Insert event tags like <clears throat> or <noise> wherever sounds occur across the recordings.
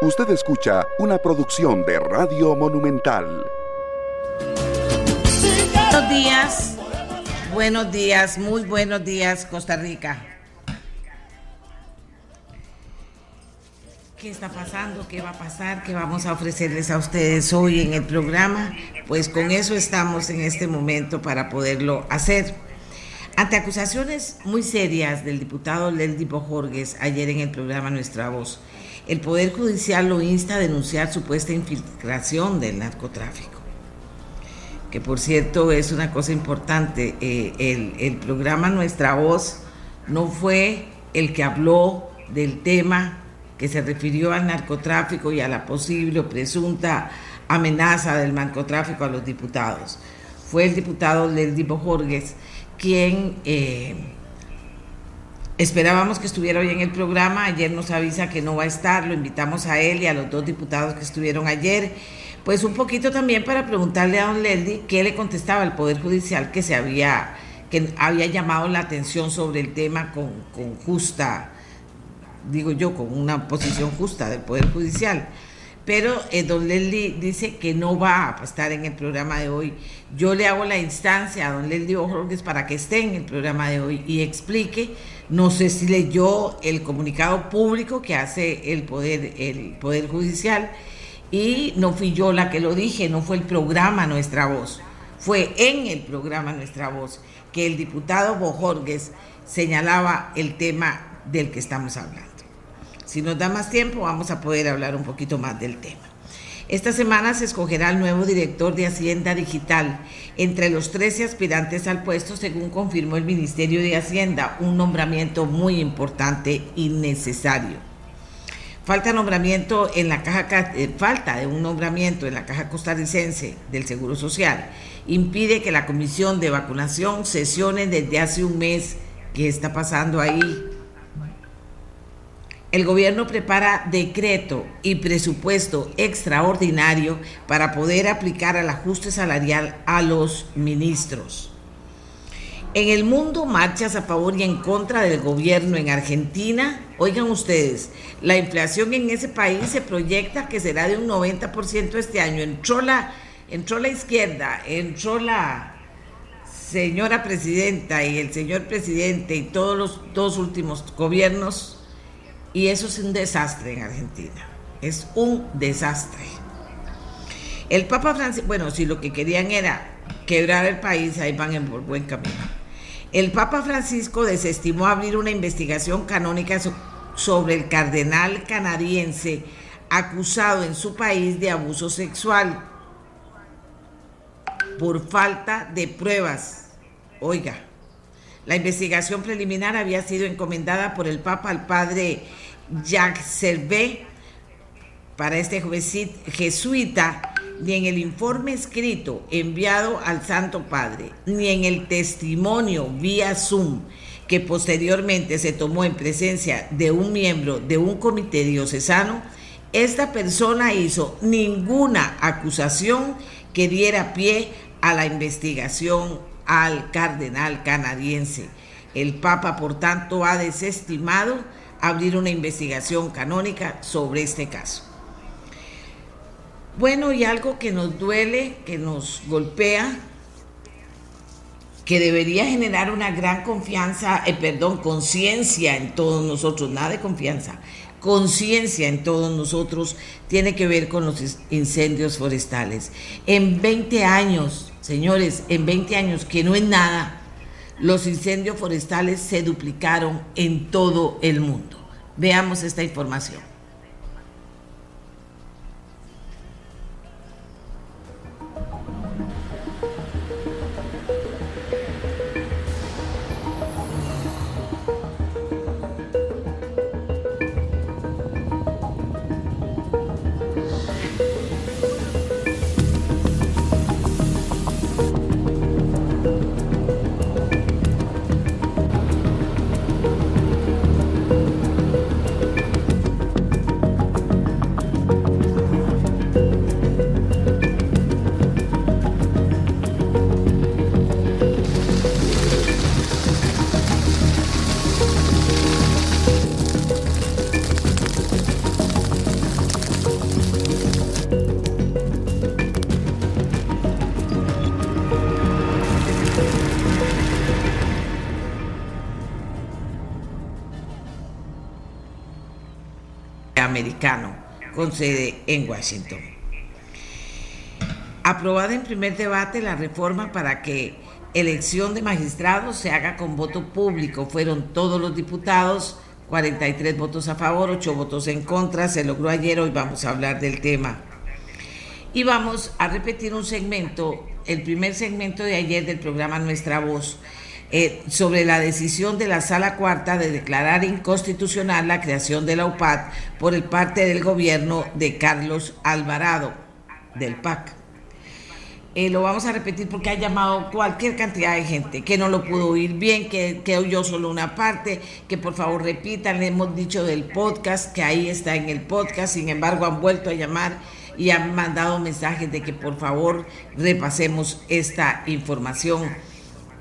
Usted escucha una producción de Radio Monumental. Buenos días, buenos días, muy buenos días Costa Rica. ¿Qué está pasando? ¿Qué va a pasar? ¿Qué vamos a ofrecerles a ustedes hoy en el programa? Pues con eso estamos en este momento para poderlo hacer. Ante acusaciones muy serias del diputado Leldi Bojorges ayer en el programa Nuestra Voz, el Poder Judicial lo insta a denunciar supuesta infiltración del narcotráfico. Que por cierto es una cosa importante, eh, el, programa Nuestra Voz no fue el que habló del tema que se refirió al narcotráfico y a la posible o presunta amenaza del narcotráfico a los diputados. Fue el diputado Leldi Bojorges quien eh, esperábamos que estuviera hoy en el programa. Ayer nos avisa que no va a estar, lo invitamos a él y a los dos diputados que estuvieron ayer. Pues un poquito también para preguntarle a don Leldi qué le contestaba el Poder Judicial que se había, que había llamado la atención sobre el tema con, con justa, digo yo, con una posición justa del Poder Judicial pero eh, don Leslie dice que no va a estar en el programa de hoy. Yo le hago la instancia a don Leslie Ojorges para que esté en el programa de hoy y explique, no sé si leyó el comunicado público que hace el Poder, el poder Judicial, y no fui yo la que lo dije, no fue el programa Nuestra Voz, fue en el programa Nuestra Voz que el diputado Bojorges señalaba el tema del que estamos hablando. Si nos da más tiempo, vamos a poder hablar un poquito más del tema. Esta semana se escogerá el nuevo director de Hacienda Digital entre los 13 aspirantes al puesto, según confirmó el Ministerio de Hacienda, un nombramiento muy importante y necesario. Falta nombramiento en la caja eh, falta de un nombramiento en la caja costarricense del Seguro Social impide que la comisión de vacunación sesione desde hace un mes. ¿Qué está pasando ahí? El gobierno prepara decreto y presupuesto extraordinario para poder aplicar el ajuste salarial a los ministros. En el mundo, marchas a favor y en contra del gobierno en Argentina. Oigan ustedes, la inflación en ese país se proyecta que será de un 90% este año. Entró la, entró la izquierda, entró la señora presidenta y el señor presidente y todos los dos últimos gobiernos y eso es un desastre en Argentina. Es un desastre. El Papa Francisco, bueno, si lo que querían era quebrar el país, ahí van en buen camino. El Papa Francisco desestimó abrir una investigación canónica sobre el cardenal canadiense acusado en su país de abuso sexual por falta de pruebas. Oiga, la investigación preliminar había sido encomendada por el Papa al padre Jacques Servet para este jesuita, ni en el informe escrito enviado al Santo Padre, ni en el testimonio vía Zoom que posteriormente se tomó en presencia de un miembro de un comité diocesano, esta persona hizo ninguna acusación que diera pie a la investigación al cardenal canadiense. El Papa, por tanto, ha desestimado abrir una investigación canónica sobre este caso. Bueno, y algo que nos duele, que nos golpea, que debería generar una gran confianza, eh, perdón, conciencia en todos nosotros, nada de confianza, conciencia en todos nosotros, tiene que ver con los incendios forestales. En 20 años Señores, en 20 años, que no es nada, los incendios forestales se duplicaron en todo el mundo. Veamos esta información. Sede en Washington. Aprobada en primer debate la reforma para que elección de magistrados se haga con voto público. Fueron todos los diputados, 43 votos a favor, 8 votos en contra. Se logró ayer, hoy vamos a hablar del tema. Y vamos a repetir un segmento, el primer segmento de ayer del programa Nuestra Voz, eh, sobre la decisión de la Sala Cuarta de declarar inconstitucional la creación de la UPAD por el parte del gobierno de Carlos Alvarado, del PAC. Eh, lo vamos a repetir porque ha llamado cualquier cantidad de gente que no lo pudo oír bien, que, que oyó solo una parte, que por favor repitan, le hemos dicho del podcast, que ahí está en el podcast, sin embargo han vuelto a llamar y han mandado mensajes de que por favor repasemos esta información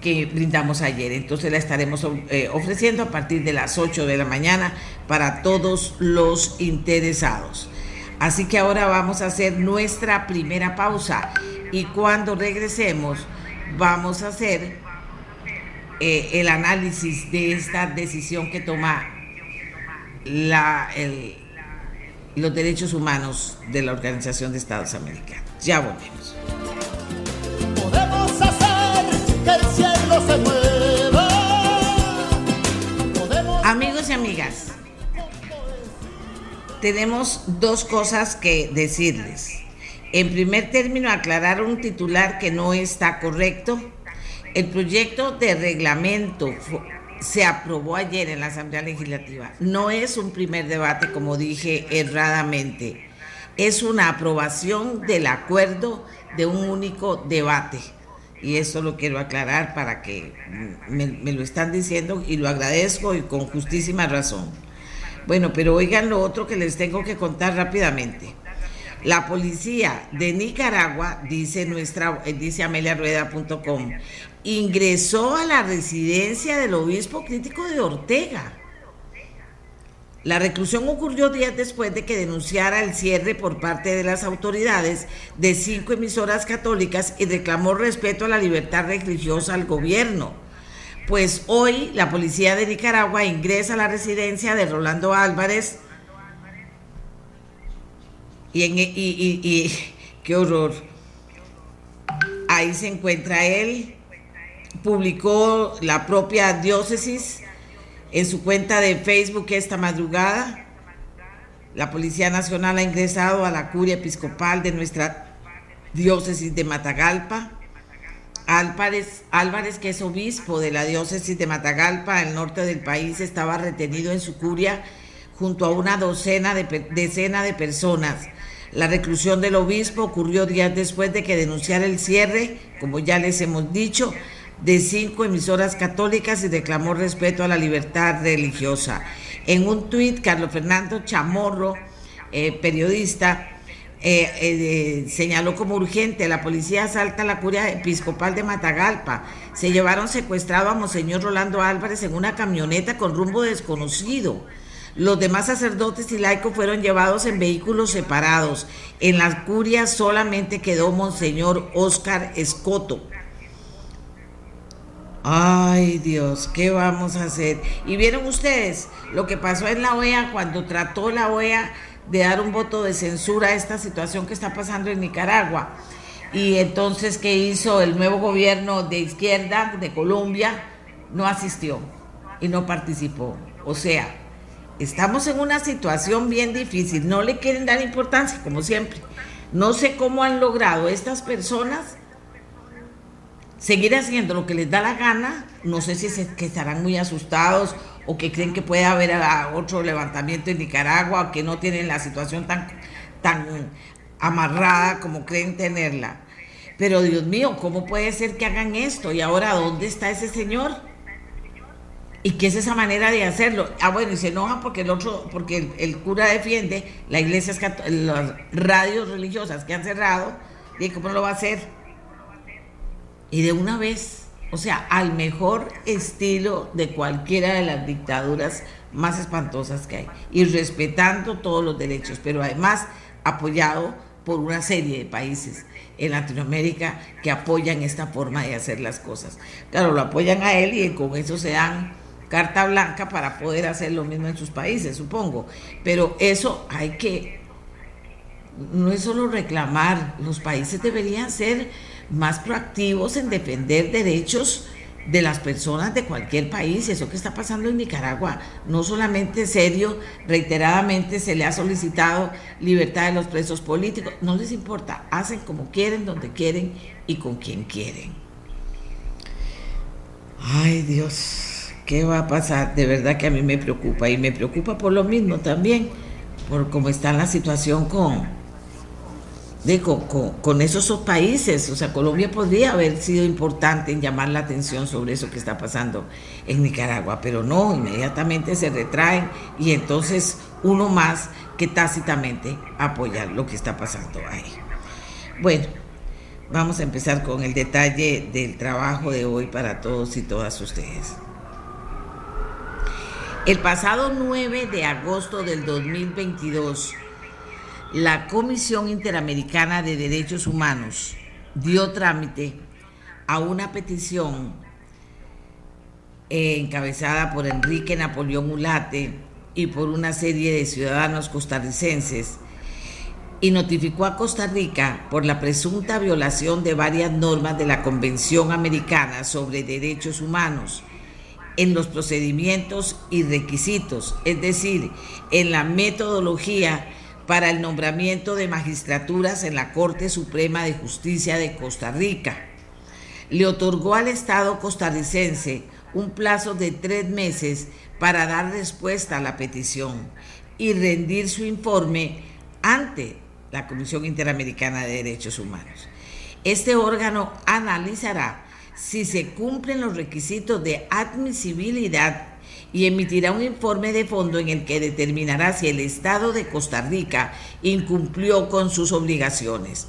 que brindamos ayer. Entonces la estaremos eh, ofreciendo a partir de las 8 de la mañana para todos los interesados. Así que ahora vamos a hacer nuestra primera pausa y cuando regresemos vamos a hacer eh, el análisis de esta decisión que toma la, los derechos humanos de la Organización de Estados Americanos. Ya volvemos. Amigos y amigas, tenemos dos cosas que decirles. En primer término, aclarar un titular que no está correcto. El proyecto de reglamento se aprobó ayer en la Asamblea Legislativa. No es un primer debate, como dije erradamente. Es una aprobación del acuerdo de un único debate. Y eso lo quiero aclarar para que me, lo están diciendo y lo agradezco y con justísima razón. Bueno, pero oigan lo otro que les tengo que contar rápidamente. La policía de Nicaragua, dice nuestra, dice ameliarueda.com, ingresó a la residencia del obispo crítico de Ortega. La reclusión ocurrió días después de que denunciara el cierre por parte de las autoridades de cinco emisoras católicas y reclamó respeto a la libertad religiosa al gobierno. Pues hoy la policía de Nicaragua ingresa a la residencia de Rolando Álvarez y, en, y, y qué horror. Ahí se encuentra él publicó la propia diócesis en su cuenta de Facebook esta madrugada. La Policía Nacional ha ingresado a la curia episcopal de nuestra diócesis de Matagalpa. Álvarez, que es obispo de la diócesis de Matagalpa, al norte del país, estaba retenido en su curia junto a una docena de, decena de personas. La reclusión del obispo ocurrió días después de que denunciara el cierre, como ya les hemos dicho, de cinco emisoras católicas y reclamó respeto a la libertad religiosa. En un tuit, Carlos Fernando Chamorro, eh, periodista, eh, eh, señaló como urgente, la policía asalta la curia episcopal de Matagalpa. Se llevaron secuestrado a Monseñor Rolando Álvarez en una camioneta con rumbo desconocido. Los demás sacerdotes y laicos fueron llevados en vehículos separados. En la curia solamente quedó Monseñor Oscar Escoto. Ay Dios, ¿qué vamos a hacer? Y vieron ustedes lo que pasó en la OEA cuando trató la OEA de dar un voto de censura a esta situación que está pasando en Nicaragua. Y entonces, ¿qué hizo el nuevo gobierno de izquierda de Colombia? No asistió y no participó. O sea, estamos en una situación bien difícil. No le quieren dar importancia, como siempre. No sé cómo han logrado estas personas seguir haciendo lo que les da la gana, no sé si se, que estarán muy asustados o que creen que puede haber otro levantamiento en Nicaragua o que no tienen la situación tan, tan amarrada como creen tenerla. Pero Dios mío, ¿cómo puede ser que hagan esto? ¿Y ahora dónde está ese señor? ¿Y qué es esa manera de hacerlo? Ah, bueno, y se enoja porque el otro, porque el, cura defiende la iglesia, las radios religiosas que han cerrado, y cómo lo va a hacer y de una vez, o sea, al mejor estilo de cualquiera de las dictaduras más espantosas que hay, y respetando todos los derechos, pero además apoyado por una serie de países en Latinoamérica que apoyan esta forma de hacer las cosas. Claro, lo apoyan a él y con eso se dan carta blanca para poder hacer lo mismo en sus países, supongo. Pero eso hay que, no es solo reclamar, los países deberían ser más proactivos en defender derechos de las personas de cualquier país. Eso que está pasando en Nicaragua no solamente serio, reiteradamente se le ha solicitado libertad de los presos políticos, no les importa, hacen como quieren, donde quieren y con quien quieren. Ay Dios, ¿qué va a pasar? De verdad que a mí me preocupa y me preocupa por lo mismo también, por cómo está la situación con, con, esos países. O sea, Colombia podría haber sido importante en llamar la atención sobre eso que está pasando en Nicaragua, pero no, inmediatamente se retraen y entonces uno más que tácitamente apoya lo que está pasando ahí. Bueno, vamos a empezar con el detalle del trabajo de hoy para todos y todas ustedes. El pasado 9 de agosto del 2022, la Comisión Interamericana de Derechos Humanos dio trámite a una petición eh, encabezada por Enrique Napoleón Ulate y por una serie de ciudadanos costarricenses y notificó a Costa Rica por la presunta violación de varias normas de la Convención Americana sobre Derechos Humanos en los procedimientos y requisitos, es decir, en la metodología para el nombramiento de magistraturas en la Corte Suprema de Justicia de Costa Rica. Le otorgó al Estado costarricense un plazo de tres meses para dar respuesta a la petición y rendir su informe ante la Comisión Interamericana de Derechos Humanos. Este órgano analizará si se cumplen los requisitos de admisibilidad y emitirá un informe de fondo en el que determinará si el Estado de Costa Rica incumplió con sus obligaciones.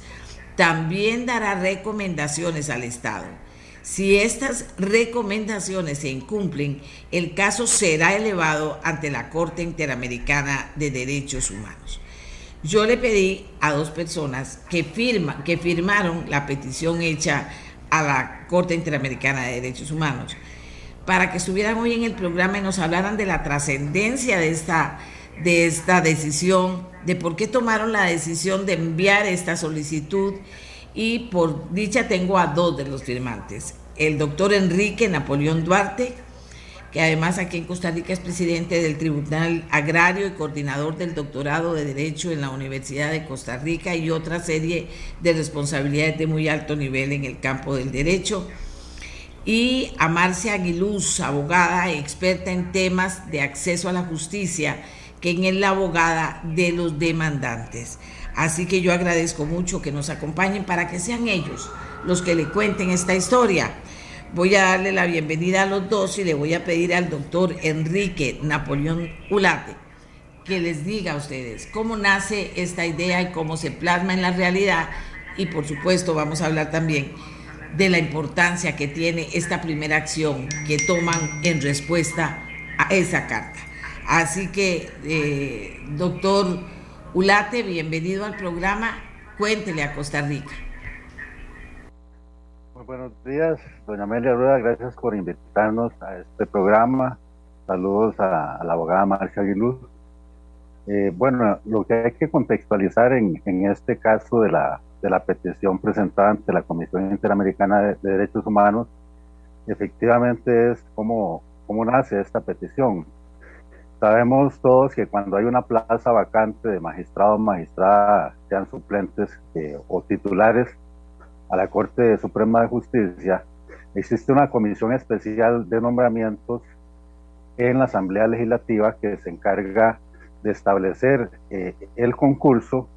También dará recomendaciones al Estado. Si estas recomendaciones se incumplen, el caso será elevado ante la Corte Interamericana de Derechos Humanos. Yo le pedí a dos personas que, firma, que firmaron la petición hecha a la Corte Interamericana de Derechos Humanos para que estuvieran hoy en el programa y nos hablaran de la trascendencia de esta, de esta decisión, de por qué tomaron la decisión de enviar esta solicitud. Y por dicha tengo a dos de los firmantes, el doctor Enrique Napoleón Duarte, que además aquí en Costa Rica es presidente del Tribunal Agrario y coordinador del doctorado de Derecho en la Universidad de Costa Rica y otra serie de responsabilidades de muy alto nivel en el campo del derecho y a Marcia Aguiluz, abogada experta en temas de acceso a la justicia, quien es la abogada de los demandantes. Así que yo agradezco mucho que nos acompañen para que sean ellos los que le cuenten esta historia. Voy a darle la bienvenida a los dos y le voy a pedir al doctor Enrique Napoleón Ulate que les diga a ustedes cómo nace esta idea y cómo se plasma en la realidad. Y por supuesto vamos a hablar también de la importancia que tiene esta primera acción que toman en respuesta a esa carta. Así que, eh, doctor Ulate, bienvenido al programa. Cuéntele a Costa Rica. Muy buenos días, doña Amelia Rueda, gracias por invitarnos a este programa. Saludos a, la abogada Marcia Aguiluz. Eh, bueno, lo que hay que contextualizar en, en este caso de la de la petición presentada ante la Comisión Interamericana de, Derechos Humanos, efectivamente es cómo, cómo nace esta petición. Sabemos todos que cuando hay una plaza vacante de magistrado o magistrada, sean suplentes eh, o titulares a la Corte Suprema de Justicia, existe una comisión especial de nombramientos en la Asamblea Legislativa que se encarga de establecer eh, el concurso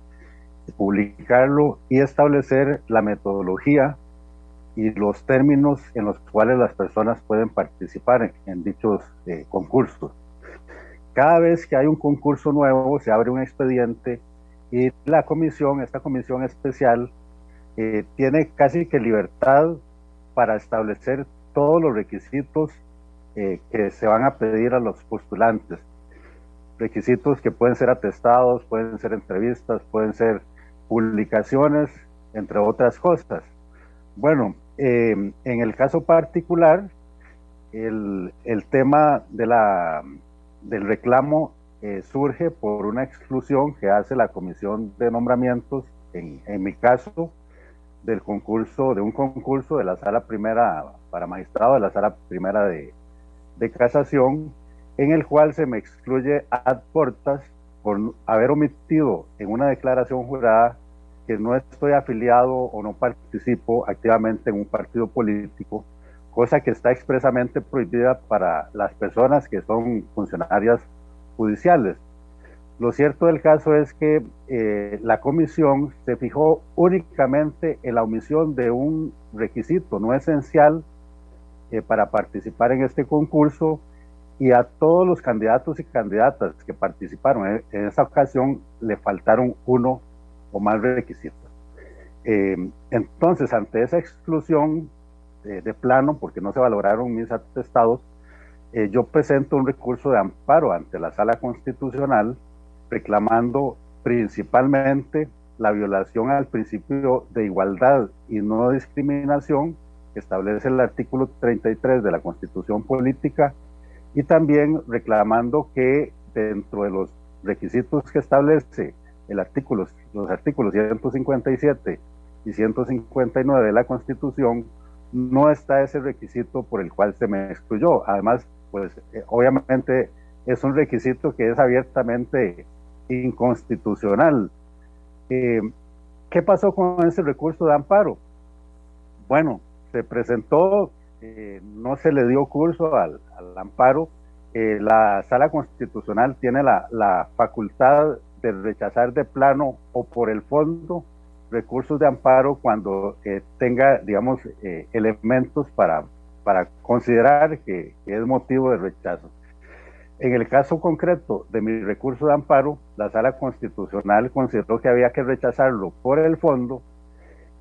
publicarlo y establecer la metodología y los términos en los cuales las personas pueden participar en, dichos eh, concursos. Cada vez que hay un concurso nuevo, se abre un expediente y la comisión, esta comisión especial, eh, tiene casi que libertad para establecer todos los requisitos eh, que se van a pedir a los postulantes. Requisitos que pueden ser atestados, pueden ser entrevistas, pueden ser publicaciones, entre otras cosas. Bueno, eh, en el caso particular, el, el tema de la, del reclamo eh, surge por una exclusión que hace la Comisión de Nombramientos, en, en, mi caso, del concurso, de un concurso de la Sala Primera para Magistrado, de la Sala Primera de, de Casación, en el cual se me excluye ad portas por haber omitido en una declaración jurada no estoy afiliado o no participo activamente en un partido político, cosa que está expresamente prohibida para las personas que son funcionarias judiciales. Lo cierto del caso es que eh, la comisión se fijó únicamente en la omisión de un requisito no esencial eh, para participar en este concurso y a todos los candidatos y candidatas que participaron en esa ocasión le faltaron uno o más requisitos. Eh, entonces, ante esa exclusión de plano, porque no se valoraron mis atestados, eh, yo presento un recurso de amparo ante la sala constitucional reclamando principalmente la violación al principio de igualdad y no discriminación que establece el artículo 33 de la Constitución Política y también reclamando que dentro de los requisitos que establece el artículo, los artículos 157 y 159 de la Constitución, no está ese requisito por el cual se me excluyó. Además, pues eh, obviamente es un requisito que es abiertamente inconstitucional. Eh, ¿Qué pasó con ese recurso de amparo? Bueno, se presentó, eh, no se le dio curso al, amparo. la sala constitucional tiene la, la facultad rechazar de plano o por el fondo recursos de amparo cuando tenga, digamos, elementos para para considerar que, es motivo de rechazo. En el caso concreto de mi recurso de amparo, la sala constitucional consideró que había que rechazarlo por el fondo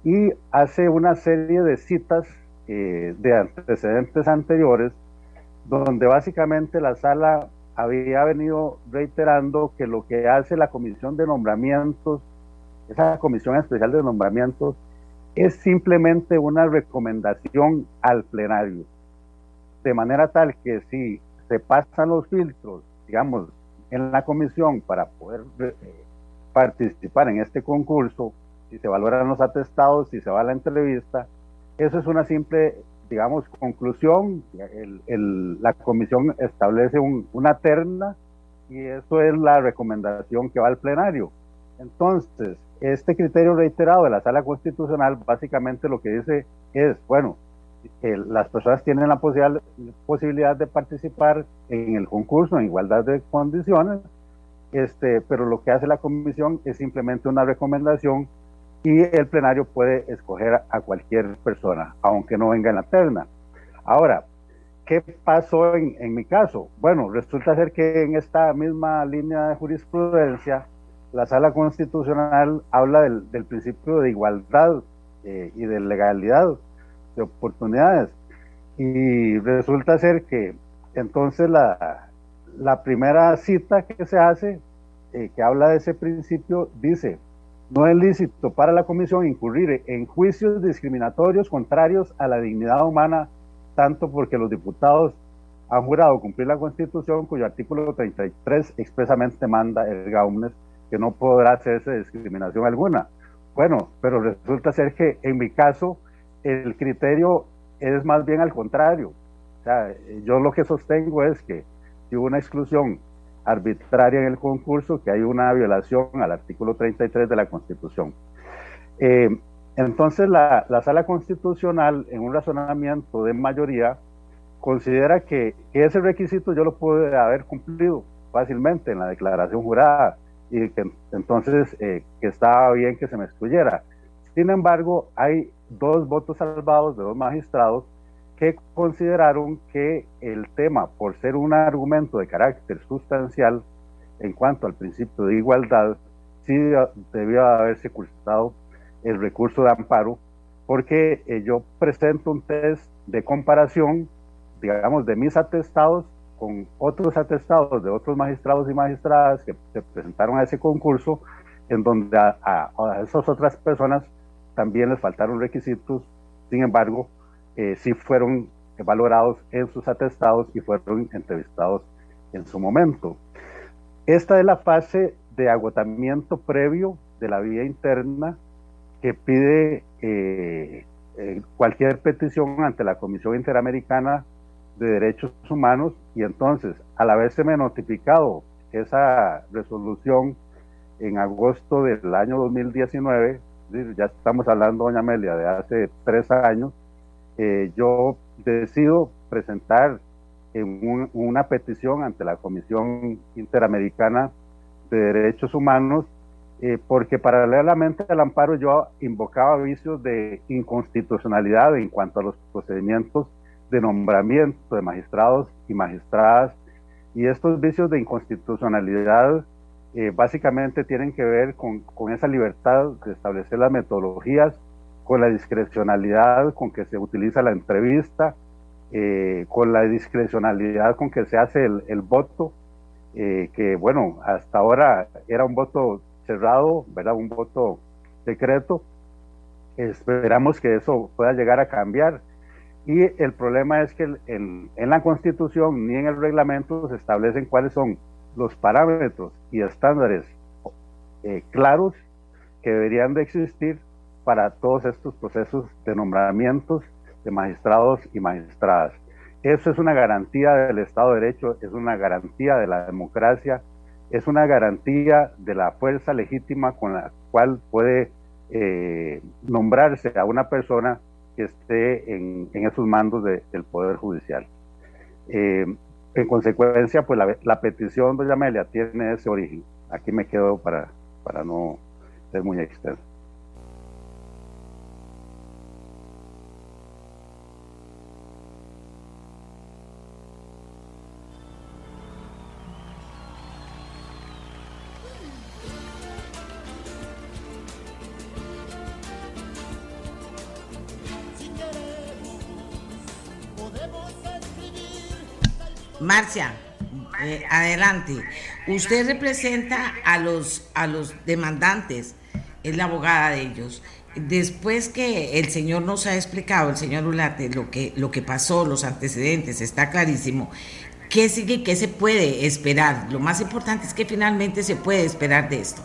y hace una serie de citas eh, de antecedentes anteriores donde básicamente la sala había venido reiterando que lo que hace la comisión de nombramientos, esa comisión especial de nombramientos, es simplemente una recomendación al plenario. De manera tal que si se pasan los filtros, digamos, en la comisión para poder eh, participar en este concurso, si se valoran los atestados, si se va a la entrevista, eso es una simple, digamos, conclusión. la comisión establece una terna y eso es la recomendación que va al plenario. Entonces, este criterio reiterado de la sala constitucional básicamente lo que dice es, bueno, que las personas tienen la posibilidad de participar en el concurso en igualdad de condiciones, este, pero lo que hace la comisión es simplemente una recomendación y el plenario puede escoger a cualquier persona, aunque no venga en la terna. Ahora, ¿qué pasó en, en mi caso? Bueno, resulta ser que en esta misma línea de jurisprudencia, la sala constitucional habla del, principio de igualdad eh, y de legalidad de oportunidades. Y resulta ser que entonces la, la primera cita que se hace, eh, que habla de ese principio, dice, no es lícito para la comisión incurrir en juicios discriminatorios contrarios a la dignidad humana, tanto porque los diputados han jurado cumplir la constitución cuyo artículo 33 expresamente manda el GAUMNES que no podrá hacerse discriminación alguna. Bueno, pero resulta ser que en mi caso el criterio es más bien al contrario. O sea, yo lo que sostengo es que si hubo una exclusión arbitraria en el concurso, que hay una violación al artículo 33 de la Constitución. Eh, entonces la, la, sala constitucional, en un razonamiento de mayoría, considera que, ese requisito yo lo pude haber cumplido fácilmente en la declaración jurada y que entonces eh, que estaba bien que se me excluyera. Sin embargo, hay dos votos salvados de dos magistrados que consideraron que el tema, por ser un argumento de carácter sustancial en cuanto al principio de igualdad, sí debió haberse cursado el recurso de amparo, porque eh, yo presento un test de comparación, digamos, de mis atestados con otros atestados de otros magistrados y magistradas que se presentaron a ese concurso, en donde a, esas otras personas también les faltaron requisitos, sin embargo, eh, sí fueron valorados en sus atestados y fueron entrevistados en su momento. Esta es la fase de agotamiento previo de la vía interna que pide eh, eh, cualquier petición ante la Comisión Interamericana de Derechos Humanos y entonces, al haberse notificado esa resolución en agosto del año 2019, ya estamos hablando, doña Amelia, de hace tres años, eh, yo decido presentar una petición ante la Comisión Interamericana de Derechos Humanos, eh, porque paralelamente al amparo yo invocaba vicios de inconstitucionalidad en cuanto a los procedimientos de nombramiento de magistrados y magistradas, y estos vicios de inconstitucionalidad eh, básicamente tienen que ver con, con esa libertad de establecer las metodologías, con la discrecionalidad con que se utiliza la entrevista, eh, con la discrecionalidad con que se hace el, voto, eh, que bueno, hasta ahora era un voto cerrado, ¿verdad? Un voto secreto. Esperamos que eso pueda llegar a cambiar. Y el problema es que en, en la Constitución ni en el reglamento se establecen cuáles son los parámetros y estándares eh, claros que deberían de existir para todos estos procesos de nombramientos de magistrados y magistradas. Eso es una garantía del Estado de Derecho, es una garantía de la democracia, es una garantía de la fuerza legítima con la cual puede eh, nombrarse a una persona que esté en, esos mandos del Poder Judicial. Eh, en consecuencia, pues la, petición, doña Amelia, tiene ese origen. Aquí me quedo para, para no ser muy extenso. Marcia, eh, adelante. Usted representa a los, a los demandantes, es la abogada de ellos. Después que el señor nos ha explicado, el señor Ulate, lo que, lo que pasó, los antecedentes, está clarísimo. ¿Qué sigue? ¿Qué se puede esperar? Lo más importante es que finalmente se puede esperar de esto.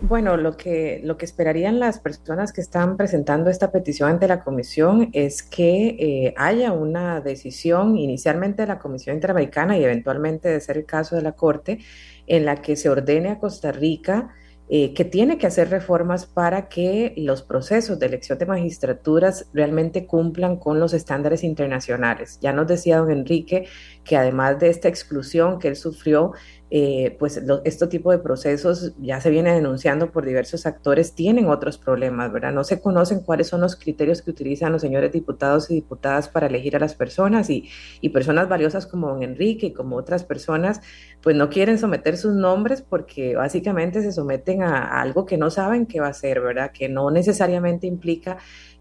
Bueno, lo que, lo que esperarían las personas que están presentando esta petición ante la comisión es que eh, haya una decisión inicialmente de la Comisión Interamericana y eventualmente de ser el caso de la Corte, en la que se ordene a Costa Rica eh, que tiene que hacer reformas para que los procesos de elección de magistraturas realmente cumplan con los estándares internacionales. Ya nos decía don Enrique que además de esta exclusión que él sufrió, eh, pues este tipo de procesos ya se viene denunciando por diversos actores, tienen otros problemas, ¿verdad? No se conocen cuáles son los criterios que utilizan los señores diputados y diputadas para elegir a las personas y, y personas valiosas como don Enrique y como otras personas, pues no quieren someter sus nombres porque básicamente se someten a, a algo que no saben qué va a ser, ¿verdad? Que no necesariamente implica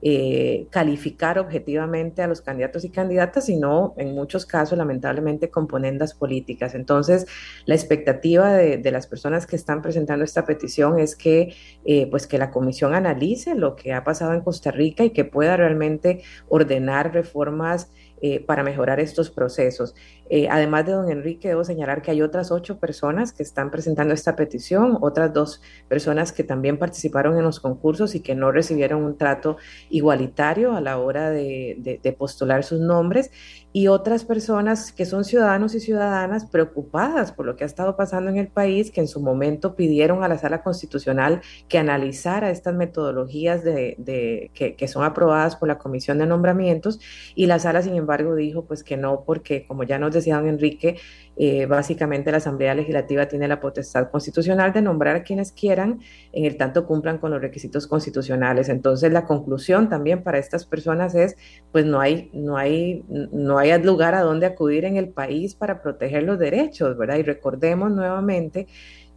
eh, calificar objetivamente a los candidatos y candidatas, sino en muchos casos, lamentablemente, componendas políticas. Entonces, la expectativa de, las personas que están presentando esta petición es que, eh, pues que la comisión analice lo que ha pasado en Costa Rica y que pueda realmente ordenar reformas eh, para mejorar estos procesos. Eh, además de don Enrique, debo señalar que hay otras ocho personas que están presentando esta petición, otras dos personas que también participaron en los concursos y que no recibieron un trato igualitario a la hora de, de postular sus nombres, y otras personas que son ciudadanos y ciudadanas preocupadas por lo que ha estado pasando en el país, que en su momento pidieron a la sala constitucional que analizara estas metodologías de, que, que, son aprobadas por la Comisión de Nombramientos, y la sala, sin embargo, dijo pues que no, porque como ya nos decía don Enrique, eh, básicamente la Asamblea Legislativa tiene la potestad constitucional de nombrar a quienes quieran, en el tanto cumplan con los requisitos constitucionales. Entonces la conclusión también para estas personas es, pues no hay, no hay, no hay lugar a donde acudir en el país para proteger los derechos, ¿verdad? Y recordemos nuevamente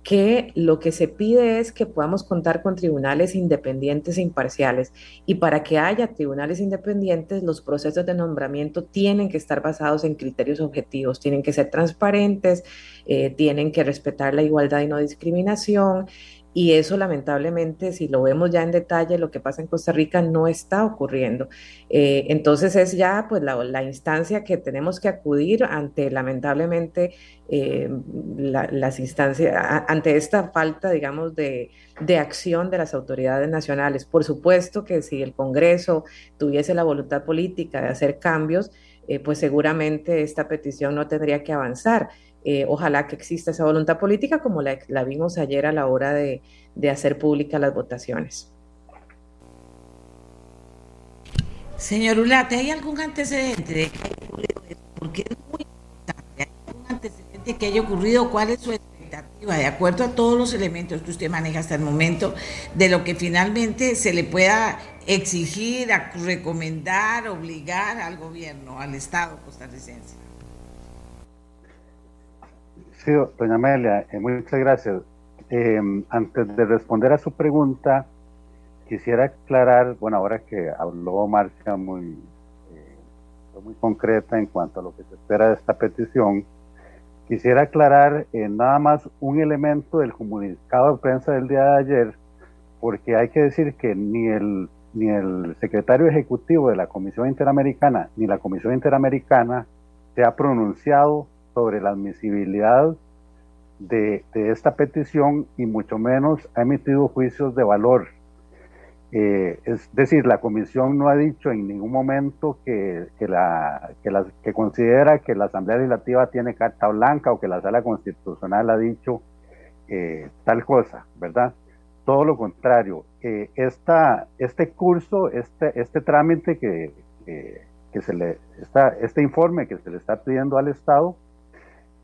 que lo que se pide es que podamos contar con tribunales independientes e imparciales. Y para que haya tribunales independientes, los procesos de nombramiento tienen que estar basados en criterios objetivos, tienen que ser transparentes, eh, tienen que respetar la igualdad y no discriminación, Y eso lamentablemente, si lo vemos ya en detalle, lo que pasa en Costa Rica no está ocurriendo. Eh, entonces es ya pues la, instancia que tenemos que acudir ante lamentablemente eh, las instancias, ante esta falta, digamos, de, de acción de las autoridades nacionales. Por supuesto que si el Congreso tuviese la voluntad política de hacer cambios, eh, pues seguramente esta petición no tendría que avanzar. Eh, ojalá que exista esa voluntad política como la, vimos ayer a la hora de, hacer públicas las votaciones. Señor Ulate, ¿hay algún antecedente de que haya ocurrido Porque es muy importante. ¿Hay algún antecedente que haya ocurrido? ¿Cuál es su expectativa? De acuerdo a todos los elementos que usted maneja hasta el momento, de lo que finalmente se le pueda exigir, recomendar, obligar al gobierno, al Estado costarricense. Sí, doña Amelia, eh, muchas gracias. Eh, antes de responder a su pregunta, quisiera aclarar, bueno, ahora que habló Marcia muy, eh, muy concreta en cuanto a lo que se espera de esta petición, quisiera aclarar nada más un elemento del comunicado de prensa del día de ayer, porque hay que decir que ni el, ni el secretario ejecutivo de la Comisión Interamericana ni la Comisión Interamericana se ha pronunciado sobre la admisibilidad de, esta petición y mucho menos ha emitido juicios de valor. Eh, es decir, la comisión no ha dicho en ningún momento que, la, que, considera que la Asamblea Legislativa tiene carta blanca o que la Sala Constitucional ha dicho eh, tal cosa, ¿verdad? Todo lo contrario. Eh, este curso, este, este trámite que, que se le está, este informe que se le está pidiendo al Estado,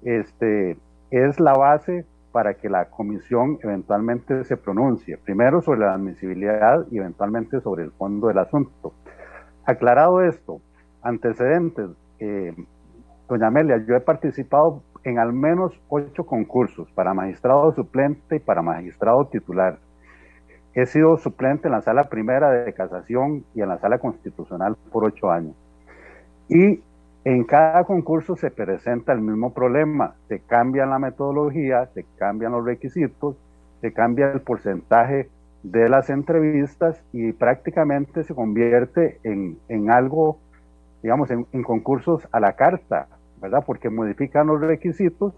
este, es la base para que la comisión eventualmente se pronuncie, primero sobre la admisibilidad y eventualmente sobre el fondo del asunto. Aclarado esto, antecedentes, eh, doña Amelia, yo he participado en al menos ocho concursos para magistrado suplente y para magistrado titular. He sido suplente en la sala primera de casación y en la sala constitucional por ocho años. Y en cada concurso se presenta el mismo problema, se cambia la metodología, se cambian los requisitos, se cambia el porcentaje de las entrevistas y prácticamente se convierte en, algo, digamos, en, concursos a la carta, ¿verdad? Porque modifican los requisitos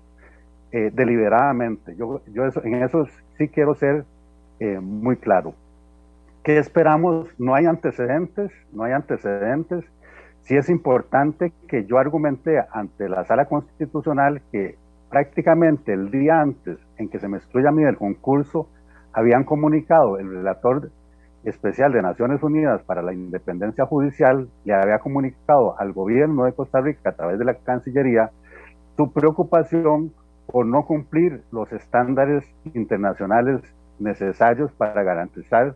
eh, deliberadamente. Yo, yo eso, en eso sí quiero ser eh, muy claro. ¿Qué esperamos? No hay antecedentes, no hay antecedentes sí es importante que yo argumente ante la sala constitucional que prácticamente el día antes en que se me excluya a mí del concurso, habían comunicado el relator especial de Naciones Unidas para la Independencia Judicial, le había comunicado al gobierno de Costa Rica a través de la Cancillería su preocupación por no cumplir los estándares internacionales necesarios para garantizar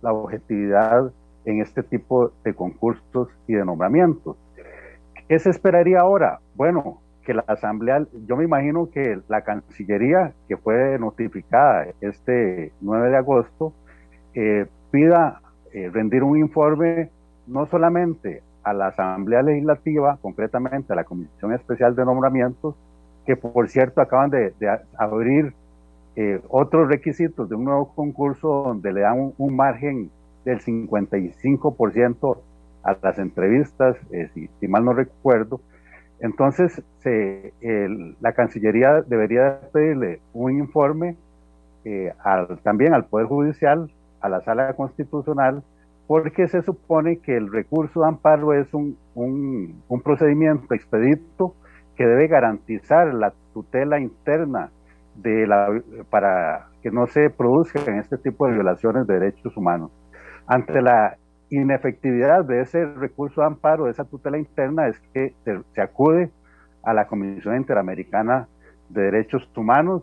la objetividad en este tipo de concursos y de nombramientos. ¿Qué se esperaría ahora? Bueno, que la Asamblea, yo me imagino que la Cancillería, que fue notificada este 9 de agosto, eh, pida eh, rendir un informe no solamente a la Asamblea Legislativa, concretamente a la Comisión Especial de Nombramientos, que por cierto acaban de, abrir eh, otros requisitos de un nuevo concurso donde le dan un margen del 55% a las entrevistas, eh, si, mal no recuerdo. Entonces, la Cancillería debería pedirle un informe eh, también al Poder Judicial, a la Sala Constitucional, porque se supone que el recurso de amparo es un, un, procedimiento expedito que debe garantizar la tutela interna para que no se produzcan este tipo de violaciones de derechos humanos. Ante la inefectividad de ese recurso de amparo, de esa tutela interna, es que se, acude a la Comisión Interamericana de Derechos Humanos.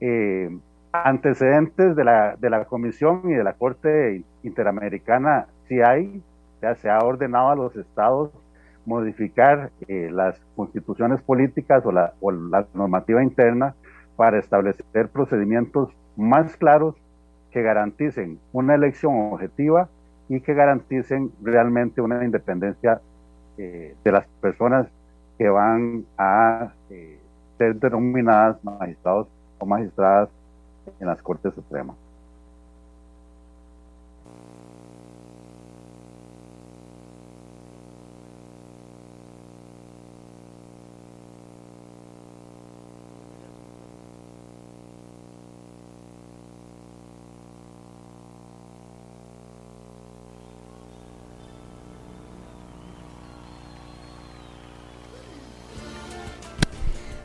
Eh, antecedentes de la, de la Comisión y de la Corte Interamericana sí hay, ya se ha ordenado a los estados modificar eh, las constituciones políticas o la, o la normativa interna para establecer procedimientos más claros que garanticen una elección objetiva y que garanticen realmente una independencia eh, de las personas que van a eh, ser denominadas magistrados o magistradas en las Cortes Supremas.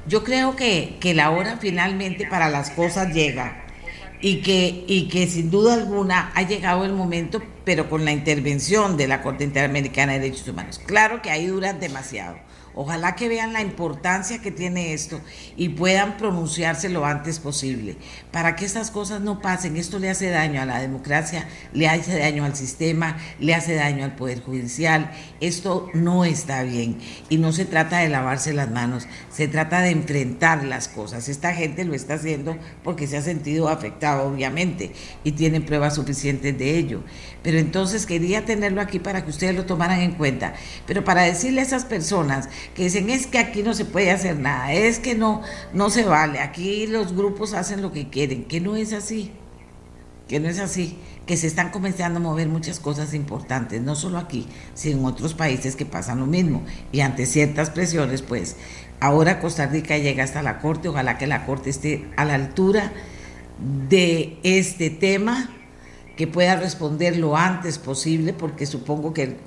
Yo creo que, que la hora finalmente para las cosas llega y que, y que sin duda alguna ha llegado el momento, pero con la intervención de la Corte Interamericana de Derechos Humanos. Claro que ahí duran demasiado Ojalá que vean la importancia que tiene esto y puedan pronunciarse lo antes posible para que estas cosas no pasen. Esto le hace daño a la democracia, le hace daño al sistema, le hace daño al Poder Judicial. Esto no está bien y no se trata de lavarse las manos, se trata de enfrentar las cosas. Esta gente lo está haciendo porque se ha sentido afectado, obviamente, y tienen pruebas suficientes de ello. Pero entonces quería tenerlo aquí para que ustedes lo tomaran en cuenta. Pero para decirle a esas personas que dicen es que aquí no se puede hacer nada, es que no, no se vale, aquí los grupos hacen lo que quieren, que no es así, que no es así, que se están comenzando a mover muchas cosas importantes, no solo aquí, sino en otros países que pasan lo mismo. Y ante ciertas presiones, pues ahora Costa Rica llega hasta la Corte, ojalá que la Corte esté a la altura de este tema que pueda responder lo antes posible, porque supongo que,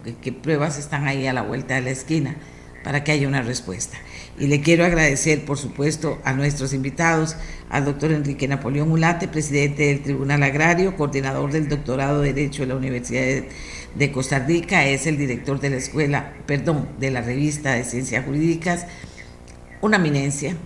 pruebas están ahí a la vuelta de la esquina para que haya una respuesta. Y le quiero agradecer, por supuesto, a nuestros invitados, al doctor Enrique Napoleón Ulate, presidente del Tribunal Agrario, coordinador del doctorado de Derecho de la Universidad de Costa Rica, es el director de la escuela, perdón, de la revista de Ciencias Jurídicas, una eminencia.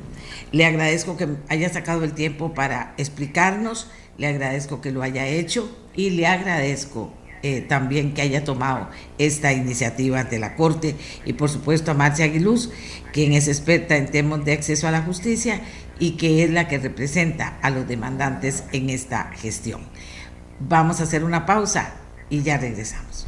Le agradezco que haya sacado el tiempo para explicarnos, le agradezco que lo haya hecho y le agradezco eh, también que haya tomado esta iniciativa ante la Corte y por supuesto a Marcia Aguiluz, quien es experta en temas de acceso a la justicia y que es la que representa a los demandantes en esta gestión. Vamos a hacer una pausa y ya regresamos.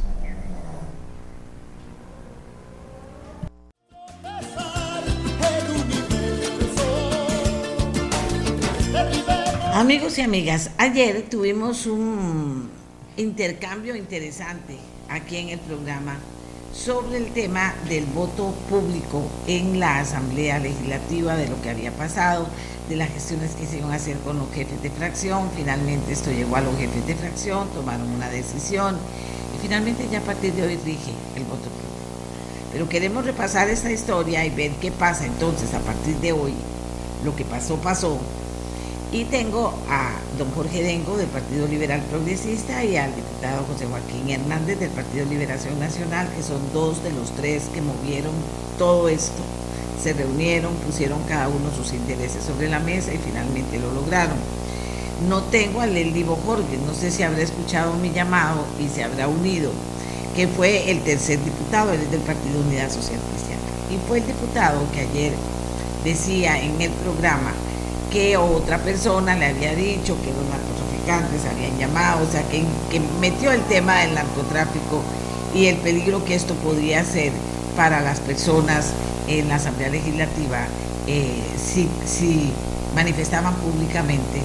Amigos y amigas, ayer tuvimos un intercambio interesante aquí en el programa sobre el tema del voto público en la Asamblea Legislativa, de lo que había pasado, de las gestiones que se iban a hacer con los jefes de fracción. Finalmente esto llegó a los jefes de fracción, tomaron una decisión y finalmente ya a partir de hoy rige el voto público. Pero queremos repasar esta historia y ver qué pasa entonces a partir de hoy. Lo que pasó, pasó y tengo a don Jorge Dengo del Partido Liberal Progresista y al diputado José Joaquín Hernández del Partido Liberación Nacional, que son dos de los tres que movieron todo esto. Se reunieron, pusieron cada uno sus intereses sobre la mesa y finalmente lo lograron. No tengo a Leldivo Jorge, no sé si habrá escuchado mi llamado y se habrá unido, que fue el tercer diputado, él es del Partido Unidad Social Cristiana. Y fue el diputado que ayer decía en el programa que otra persona le había dicho que los narcotraficantes habían llamado, o sea, que, metió el tema del narcotráfico y el peligro que esto podría ser para las personas en la Asamblea Legislativa eh, si, manifestaban públicamente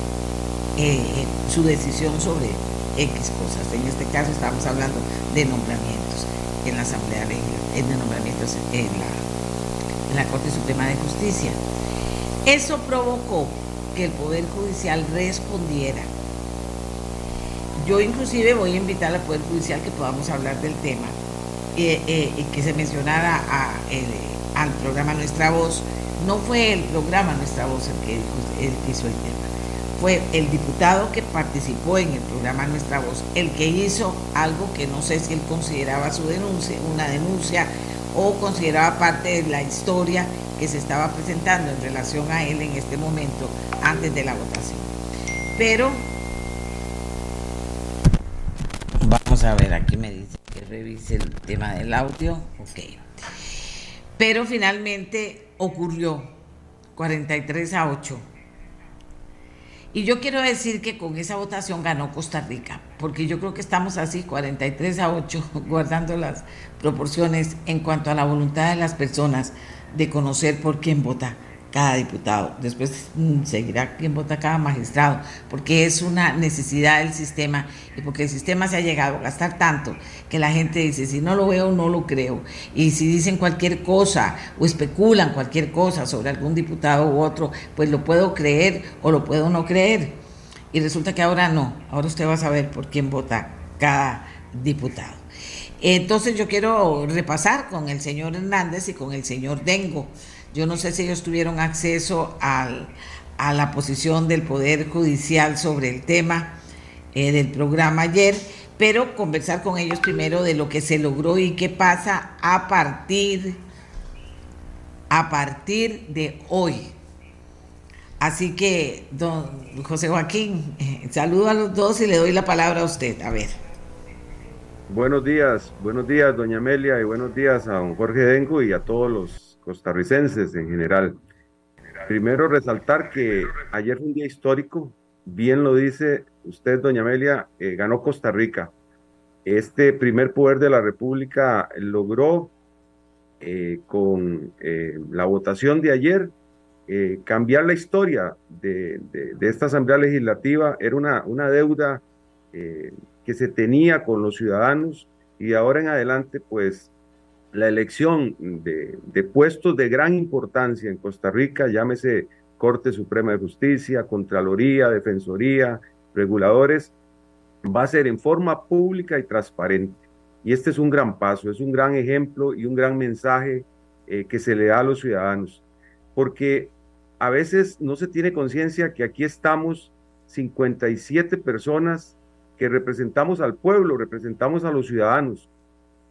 eh, su decisión sobre X cosas. En este caso estamos hablando de nombramientos en la Asamblea Legislativa, de nombramientos en la, en la Corte Suprema de Justicia. Eso provocó que el Poder Judicial respondiera. Yo inclusive voy a invitar al Poder Judicial que podamos hablar del tema eh, eh, que se mencionara al programa Nuestra Voz. No fue el programa Nuestra Voz el que, el que hizo el tema, fue el diputado que participó en el programa Nuestra Voz, el que hizo algo que no sé si él consideraba su denuncia, una denuncia o consideraba parte de la historia que se estaba presentando en relación a él en este momento antes de la votación. Pero vamos a ver, aquí me dice que revise el tema del audio. Ok. Pero finalmente ocurrió 43 a 8. Y yo quiero decir que con esa votación ganó Costa Rica, porque yo creo que estamos así, 43 a 8, <laughs> guardando las proporciones en cuanto a la voluntad de las personas de conocer por quién vota cada diputado. Después mm, seguirá quién vota cada magistrado, porque es una necesidad del sistema y porque el sistema se ha llegado a gastar tanto que la gente dice, si no lo veo, no lo creo. Y si dicen cualquier cosa o especulan cualquier cosa sobre algún diputado u otro, pues lo puedo creer o lo puedo no creer. Y resulta que ahora no, ahora usted va a saber por quién vota cada diputado. Entonces yo quiero repasar con el señor Hernández y con el señor Dengo Yo no sé si ellos tuvieron acceso al, a la posición del Poder Judicial sobre el tema eh, del programa ayer, pero conversar con ellos primero de lo que se logró y qué pasa a partir, a partir de hoy. Así que, don José Joaquín, eh, saludo a los dos y le doy la palabra a usted. A ver. Buenos días, buenos días, doña Amelia, y buenos días a don Jorge Dengo y a todos los costarricenses en general. Primero resaltar que ayer fue un día histórico, bien lo dice usted, doña Amelia, eh, ganó Costa Rica. Este primer poder de la República logró eh, con eh, la votación de ayer cambiar la historia de, de, esta Asamblea Legislativa. Era una, una deuda que se tenía con los ciudadanos y ahora en adelante, pues la elección de, puestos de gran importancia en Costa Rica, llámese Corte Suprema de Justicia, Contraloría, Defensoría, reguladores, va a ser en forma pública y transparente. Y este es un gran paso, es un gran ejemplo y un gran mensaje eh, que se le da a los ciudadanos, porque a veces no se tiene conciencia que aquí estamos 57 personas que representamos al pueblo, representamos a los ciudadanos,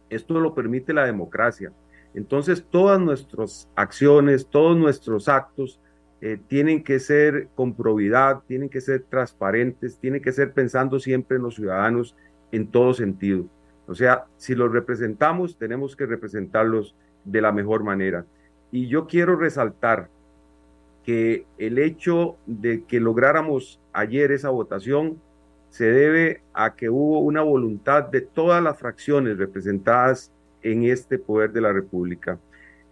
esto lo permite la democracia. Entonces, todas nuestras acciones, todos nuestros actos eh, tienen que ser con probidad, tienen que ser transparentes, tienen que ser pensando siempre en los ciudadanos en todo sentido. O sea, si los representamos, tenemos que representarlos de la mejor manera. Y yo quiero resaltar que el hecho de que lográramos ayer esa votación se debe a que hubo una voluntad de todas las fracciones representadas en este poder de la República.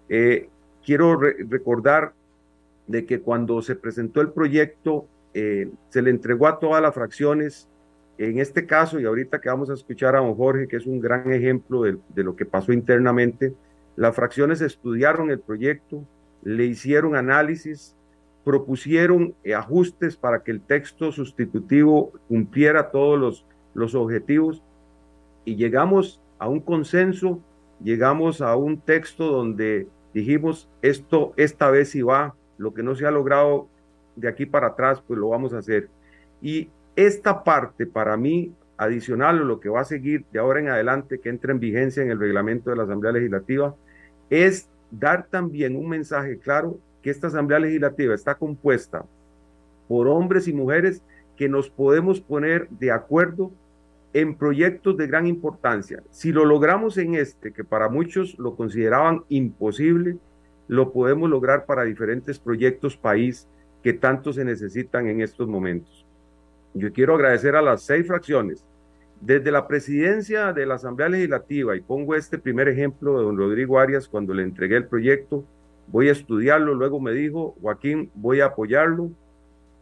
Eh, quiero recordar de que cuando se presentó el proyecto, eh, se le entregó a todas las fracciones. En este caso, y ahorita que vamos a escuchar a don Jorge, que es un gran ejemplo de, de lo que pasó internamente, las fracciones estudiaron el proyecto, le hicieron análisis, propusieron eh, ajustes para que el texto sustitutivo cumpliera todos los, los objetivos y llegamos a un consenso, llegamos a un texto donde dijimos esto esta vez sí va, lo que no se ha logrado de aquí para atrás, pues lo vamos a hacer. Y esta parte para mí, adicional a lo que va a seguir de ahora en adelante, que entra en vigencia en el reglamento de la Asamblea Legislativa, es dar también un mensaje claro que esta Asamblea Legislativa está compuesta por hombres y mujeres que nos podemos poner de acuerdo en proyectos de gran importancia. Si lo logramos en este, que para muchos lo consideraban imposible, lo podemos lograr para diferentes proyectos país que tanto se necesitan en estos momentos. Yo quiero agradecer a las seis fracciones, desde la presidencia de la Asamblea Legislativa, y pongo este primer ejemplo de don Rodrigo Arias cuando le entregué el proyecto, voy a estudiarlo, luego me dijo, Joaquín, voy a apoyarlo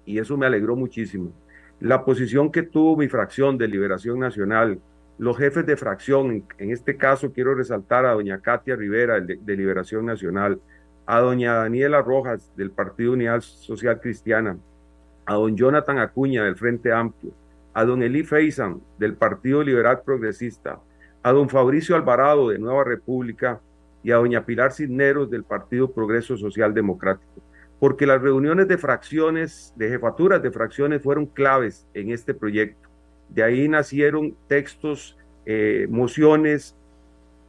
y eso me alegró muchísimo. La posición que tuvo mi fracción de Liberación Nacional, los jefes de fracción, en, este caso quiero resaltar a doña Katia Rivera de, Liberación Nacional, a doña Daniela Rojas del Partido Unidad Social Cristiana, a don Jonathan Acuña del Frente Amplio, a don Eli Feisan del Partido Liberal Progresista, a don Fabricio Alvarado de Nueva República, y a doña Pilar Cisneros del Partido Progreso Social Democrático, porque las reuniones de fracciones, de jefaturas de fracciones fueron claves en este proyecto. De ahí nacieron textos, eh, mociones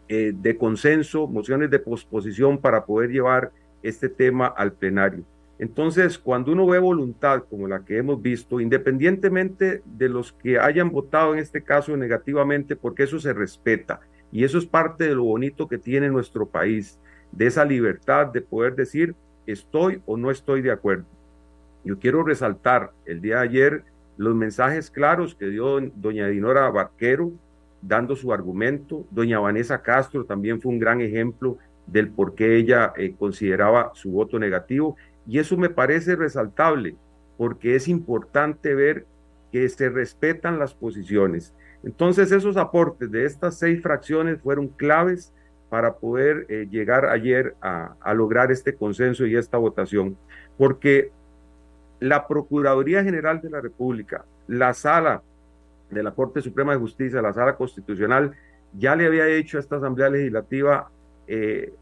eh, de consenso, mociones de posposición para poder llevar este tema al plenario. Entonces, cuando uno ve voluntad como la que hemos visto, independientemente de los que hayan votado en este caso negativamente, porque eso se respeta, y eso es parte de lo bonito que tiene nuestro país, de esa libertad de poder decir estoy o no estoy de acuerdo. Yo quiero resaltar el día de ayer los mensajes claros que dio doña Dinora Barquero dando su argumento. Doña Vanessa Castro también fue un gran ejemplo del por qué ella eh, consideraba su voto negativo. Y eso me parece resaltable porque es importante ver que se respetan las posiciones. Entonces esos aportes de estas seis fracciones fueron claves para poder eh, llegar ayer a, lograr este consenso y esta votación, porque la Procuraduría General de la República, la sala de la Corte Suprema de Justicia, la sala constitucional, ya le había hecho a esta Asamblea Legislativa eh,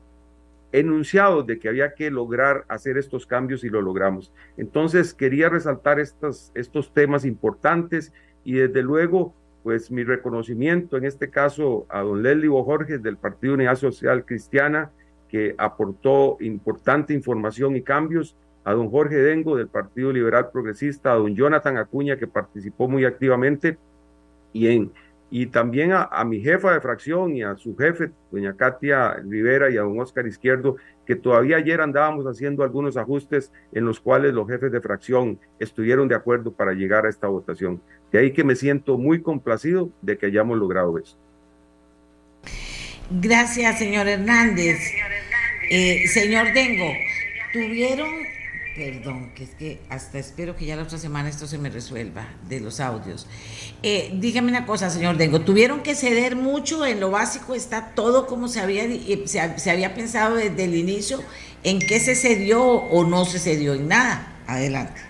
enunciados de que había que lograr hacer estos cambios y lo logramos. Entonces quería resaltar estos temas importantes y desde luego pues mi reconocimiento en este caso a don Leslie Jorge del Partido Unidad Social Cristiana que aportó importante información y cambios, a don Jorge Dengo del Partido Liberal Progresista, a don Jonathan Acuña que participó muy activamente y en y también a, mi jefa de fracción y a su jefe, doña Katia Rivera y a don Oscar Izquierdo, que todavía ayer andábamos haciendo algunos ajustes en los cuales los jefes de fracción estuvieron de acuerdo para llegar a esta votación. De ahí que me siento muy complacido de que hayamos logrado eso. Gracias, señor Hernández. Eh, señor Dengo, tuvieron Perdón, que es que hasta espero que ya la otra semana esto se me resuelva de los audios. Eh, dígame una cosa, señor Dengo, ¿tuvieron que ceder mucho en lo básico? ¿Está todo como se había, eh, se, había pensado desde el inicio? ¿En qué se cedió o no se cedió en nada? Adelante.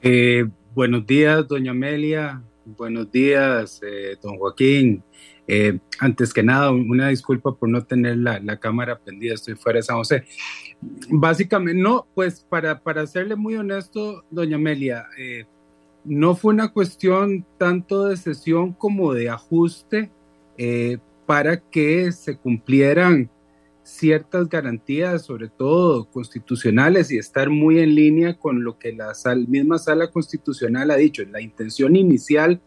Eh, buenos días, doña Amelia. Buenos días, don Joaquín. Antes que nada, una disculpa por no tener la, la cámara prendida, estoy fuera de San José. Básicamente, no, pues para, para serle muy honesto, doña Amelia, eh, no fue una cuestión tanto de sesión como de ajuste eh, para que se cumplieran ciertas garantías, sobre todo constitucionales, y estar muy en línea con lo que la misma sala constitucional ha dicho. La intención inicial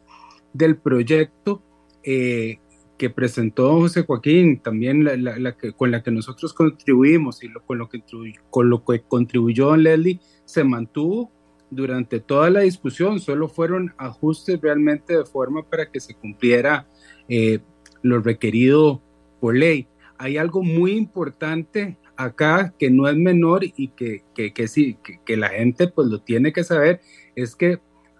del proyecto eh, que presentó José Joaquín, también la, que, con la que nosotros contribuimos y lo, con, lo que, con lo que contribuyó Don Leslie, se mantuvo durante toda la discusión, solo fueron ajustes realmente de forma para que se cumpliera eh, lo requerido por ley. Hay algo muy importante acá que no es menor y que, que, que sí, que, la gente pues lo tiene que saber, es que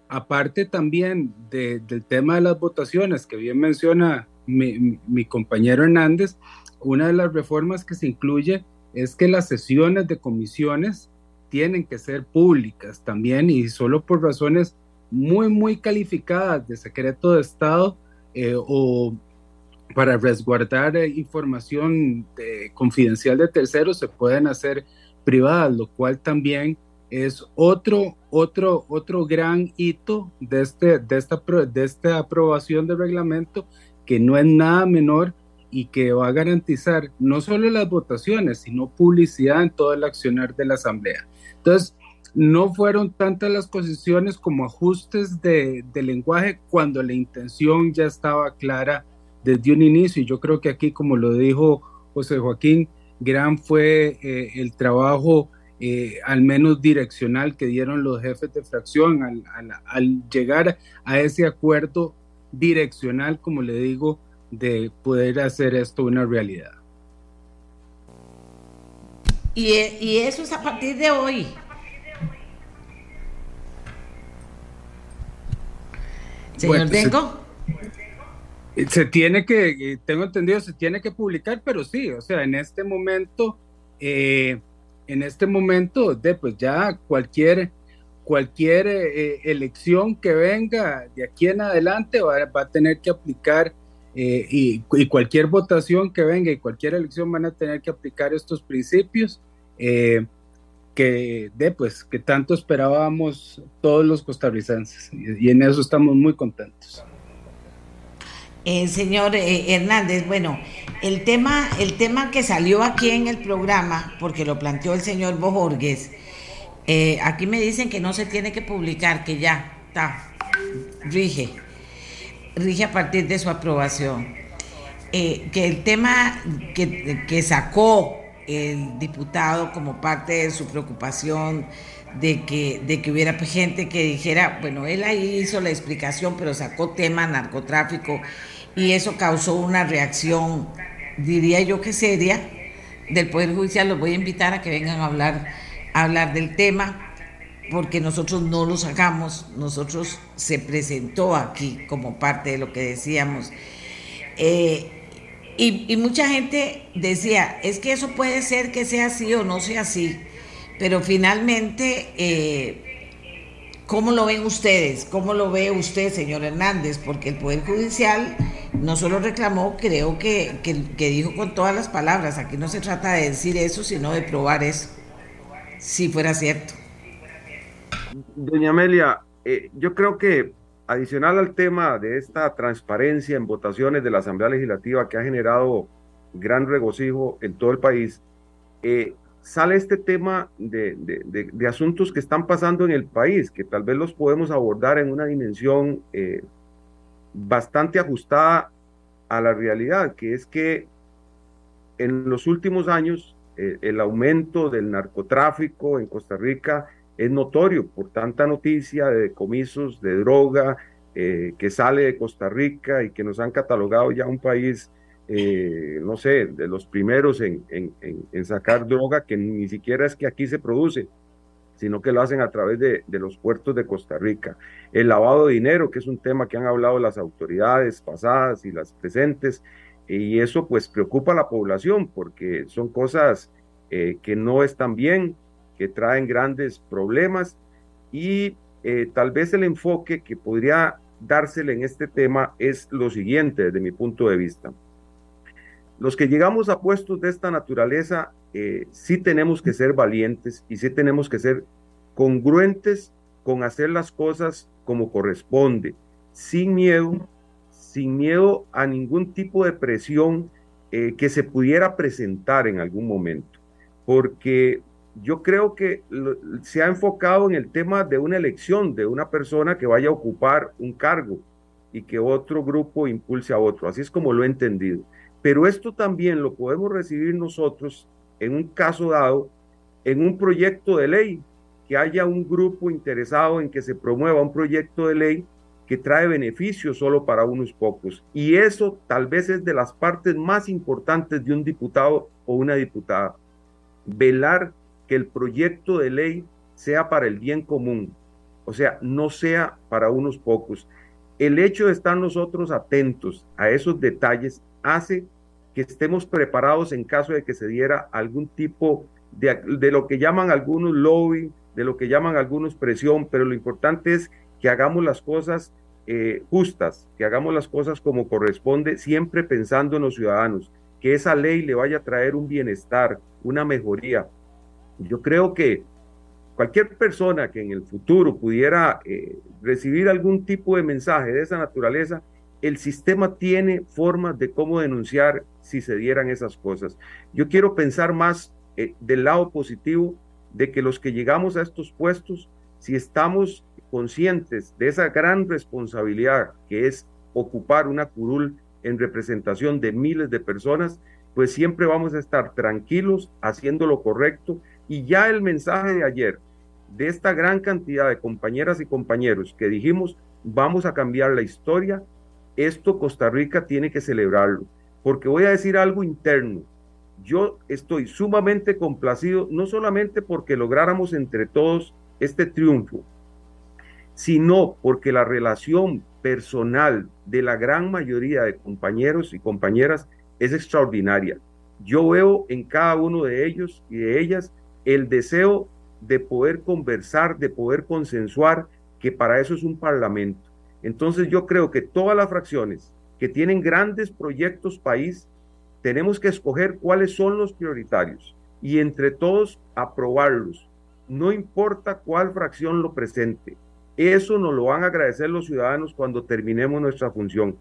aparte también del tema de las votaciones que bien menciona mi, compañero Hernández, una de las reformas que se incluye es que las sesiones de comisiones tienen que ser públicas también y solo por razones muy, muy calificadas de secreto de Estado eh, o para resguardar eh, información confidencial de terceros se pueden hacer privadas, lo cual también es otro, otro, otro gran hito de, este, de, esta, de esta aprobación de reglamento que no es nada menor y que va a garantizar no solo las votaciones, sino publicidad en todo el accionar de la Asamblea. Entonces, no fueron tantas las posiciones como ajustes de, lenguaje cuando la intención ya estaba clara desde un inicio. Y yo creo que aquí, como lo dijo José Joaquín, gran fue eh, el trabajo eh, al menos direccional que dieron los jefes de fracción al, al llegar a ese acuerdo direccional, como le digo, de poder hacer esto una realidad. Y, y eso es a partir de hoy. Señor Dengo. Se, tiene que, tengo entendido, se tiene que publicar, pero sí, o sea, en este momento, eh, en este momento, de, pues ya cualquier cualquier eh, elección que venga de aquí en adelante va, a tener que aplicar eh, y, cualquier votación que venga y cualquier elección van a tener que aplicar estos principios eh, que de pues que tanto esperábamos todos los costarricenses y, en eso estamos muy contentos. señor Hernández, bueno, el tema, el tema que salió aquí en el programa, porque lo planteó el señor Bojorgues, eh, aquí me dicen que no se tiene que publicar, que ya está, rige, rige a partir de su aprobación. Eh, que el tema que, sacó el diputado como parte de su preocupación de que, de que hubiera gente que dijera, bueno, él ahí hizo la explicación, pero sacó tema narcotráfico y eso causó una reacción, diría yo que seria, del Poder Judicial. Los voy a invitar a que vengan a hablar hablar del tema, porque nosotros no lo sacamos, nosotros se presentó aquí como parte de lo que decíamos. Eh, y, mucha gente decía, es que eso puede ser que sea así o no sea así, pero finalmente, eh, ¿Cómo lo ven ustedes? ¿Cómo lo ve usted, señor Hernández? Porque el Poder Judicial no solo reclamó, creo que, que, dijo con todas las palabras, aquí no se trata de decir eso, sino de probar eso, si fuera cierto. Doña Amelia, eh, yo creo que adicional al tema de esta transparencia en votaciones de la Asamblea Legislativa que ha generado gran regocijo en todo el país, eh, sale este tema de, asuntos que están pasando en el país, que tal vez los podemos abordar en una dimensión eh, bastante ajustada a la realidad, que es que en los últimos años eh, el aumento del narcotráfico en Costa Rica es notorio por tanta noticia de decomisos de droga eh, que sale de Costa Rica y que nos han catalogado ya un país eh, no sé, de los primeros en, sacar droga que ni siquiera es que aquí se produce, sino que lo hacen a través de, de, los puertos de Costa Rica. El lavado de dinero, que es un tema que han hablado las autoridades pasadas y las presentes, y eso pues preocupa a la población porque son cosas eh, que no están bien, que traen grandes problemas y eh, tal vez el enfoque que podría dársele en este tema es lo siguiente desde mi punto de vista. Los que llegamos a puestos de esta naturaleza, eh, sí tenemos que ser valientes y sí tenemos que ser congruentes con hacer las cosas como corresponde, sin miedo, sin miedo a ningún tipo de presión eh, que se pudiera presentar en algún momento, porque yo creo que se ha enfocado en el tema de una elección de una persona que vaya a ocupar un cargo y que otro grupo impulse a otro, así es como lo he entendido. Pero esto también lo podemos recibir nosotros en un caso dado, en un proyecto de ley, que haya un grupo interesado en que se promueva un proyecto de ley que trae beneficios solo para unos pocos. Y eso tal vez es de las partes más importantes de un diputado o una diputada. Velar que el proyecto de ley sea para el bien común, o sea, no sea para unos pocos. El hecho de estar nosotros atentos a esos detalles hace que estemos preparados en caso de que se diera algún tipo de, de, lo que llaman algunos lobby, de lo que llaman algunos presión, pero lo importante es que hagamos las cosas eh, justas, que hagamos las cosas como corresponde, siempre pensando en los ciudadanos, que esa ley le vaya a traer un bienestar, una mejoría. Yo creo que cualquier persona que en el futuro pudiera eh, recibir algún tipo de mensaje de esa naturaleza, el sistema tiene formas de cómo denunciar si se dieran esas cosas. Yo quiero pensar más eh, del lado positivo de que los que llegamos a estos puestos, si estamos conscientes de esa gran responsabilidad que es ocupar una curul en representación de miles de personas, pues siempre vamos a estar tranquilos haciendo lo correcto. Y ya el mensaje de ayer, de esta gran cantidad de compañeras y compañeros que dijimos, vamos a cambiar la historia, esto Costa Rica tiene que celebrarlo, porque voy a decir algo interno. Yo estoy sumamente complacido, no solamente porque lográramos entre todos este triunfo, sino porque la relación personal de la gran mayoría de compañeros y compañeras es extraordinaria. Yo veo en cada uno de ellos y de ellas el deseo de poder conversar, de poder consensuar, que para eso es un parlamento. Entonces yo creo que todas las fracciones que tienen grandes proyectos país, tenemos que escoger cuáles son los prioritarios y entre todos aprobarlos. No importa cuál fracción lo presente. Eso nos lo van a agradecer los ciudadanos cuando terminemos nuestra función.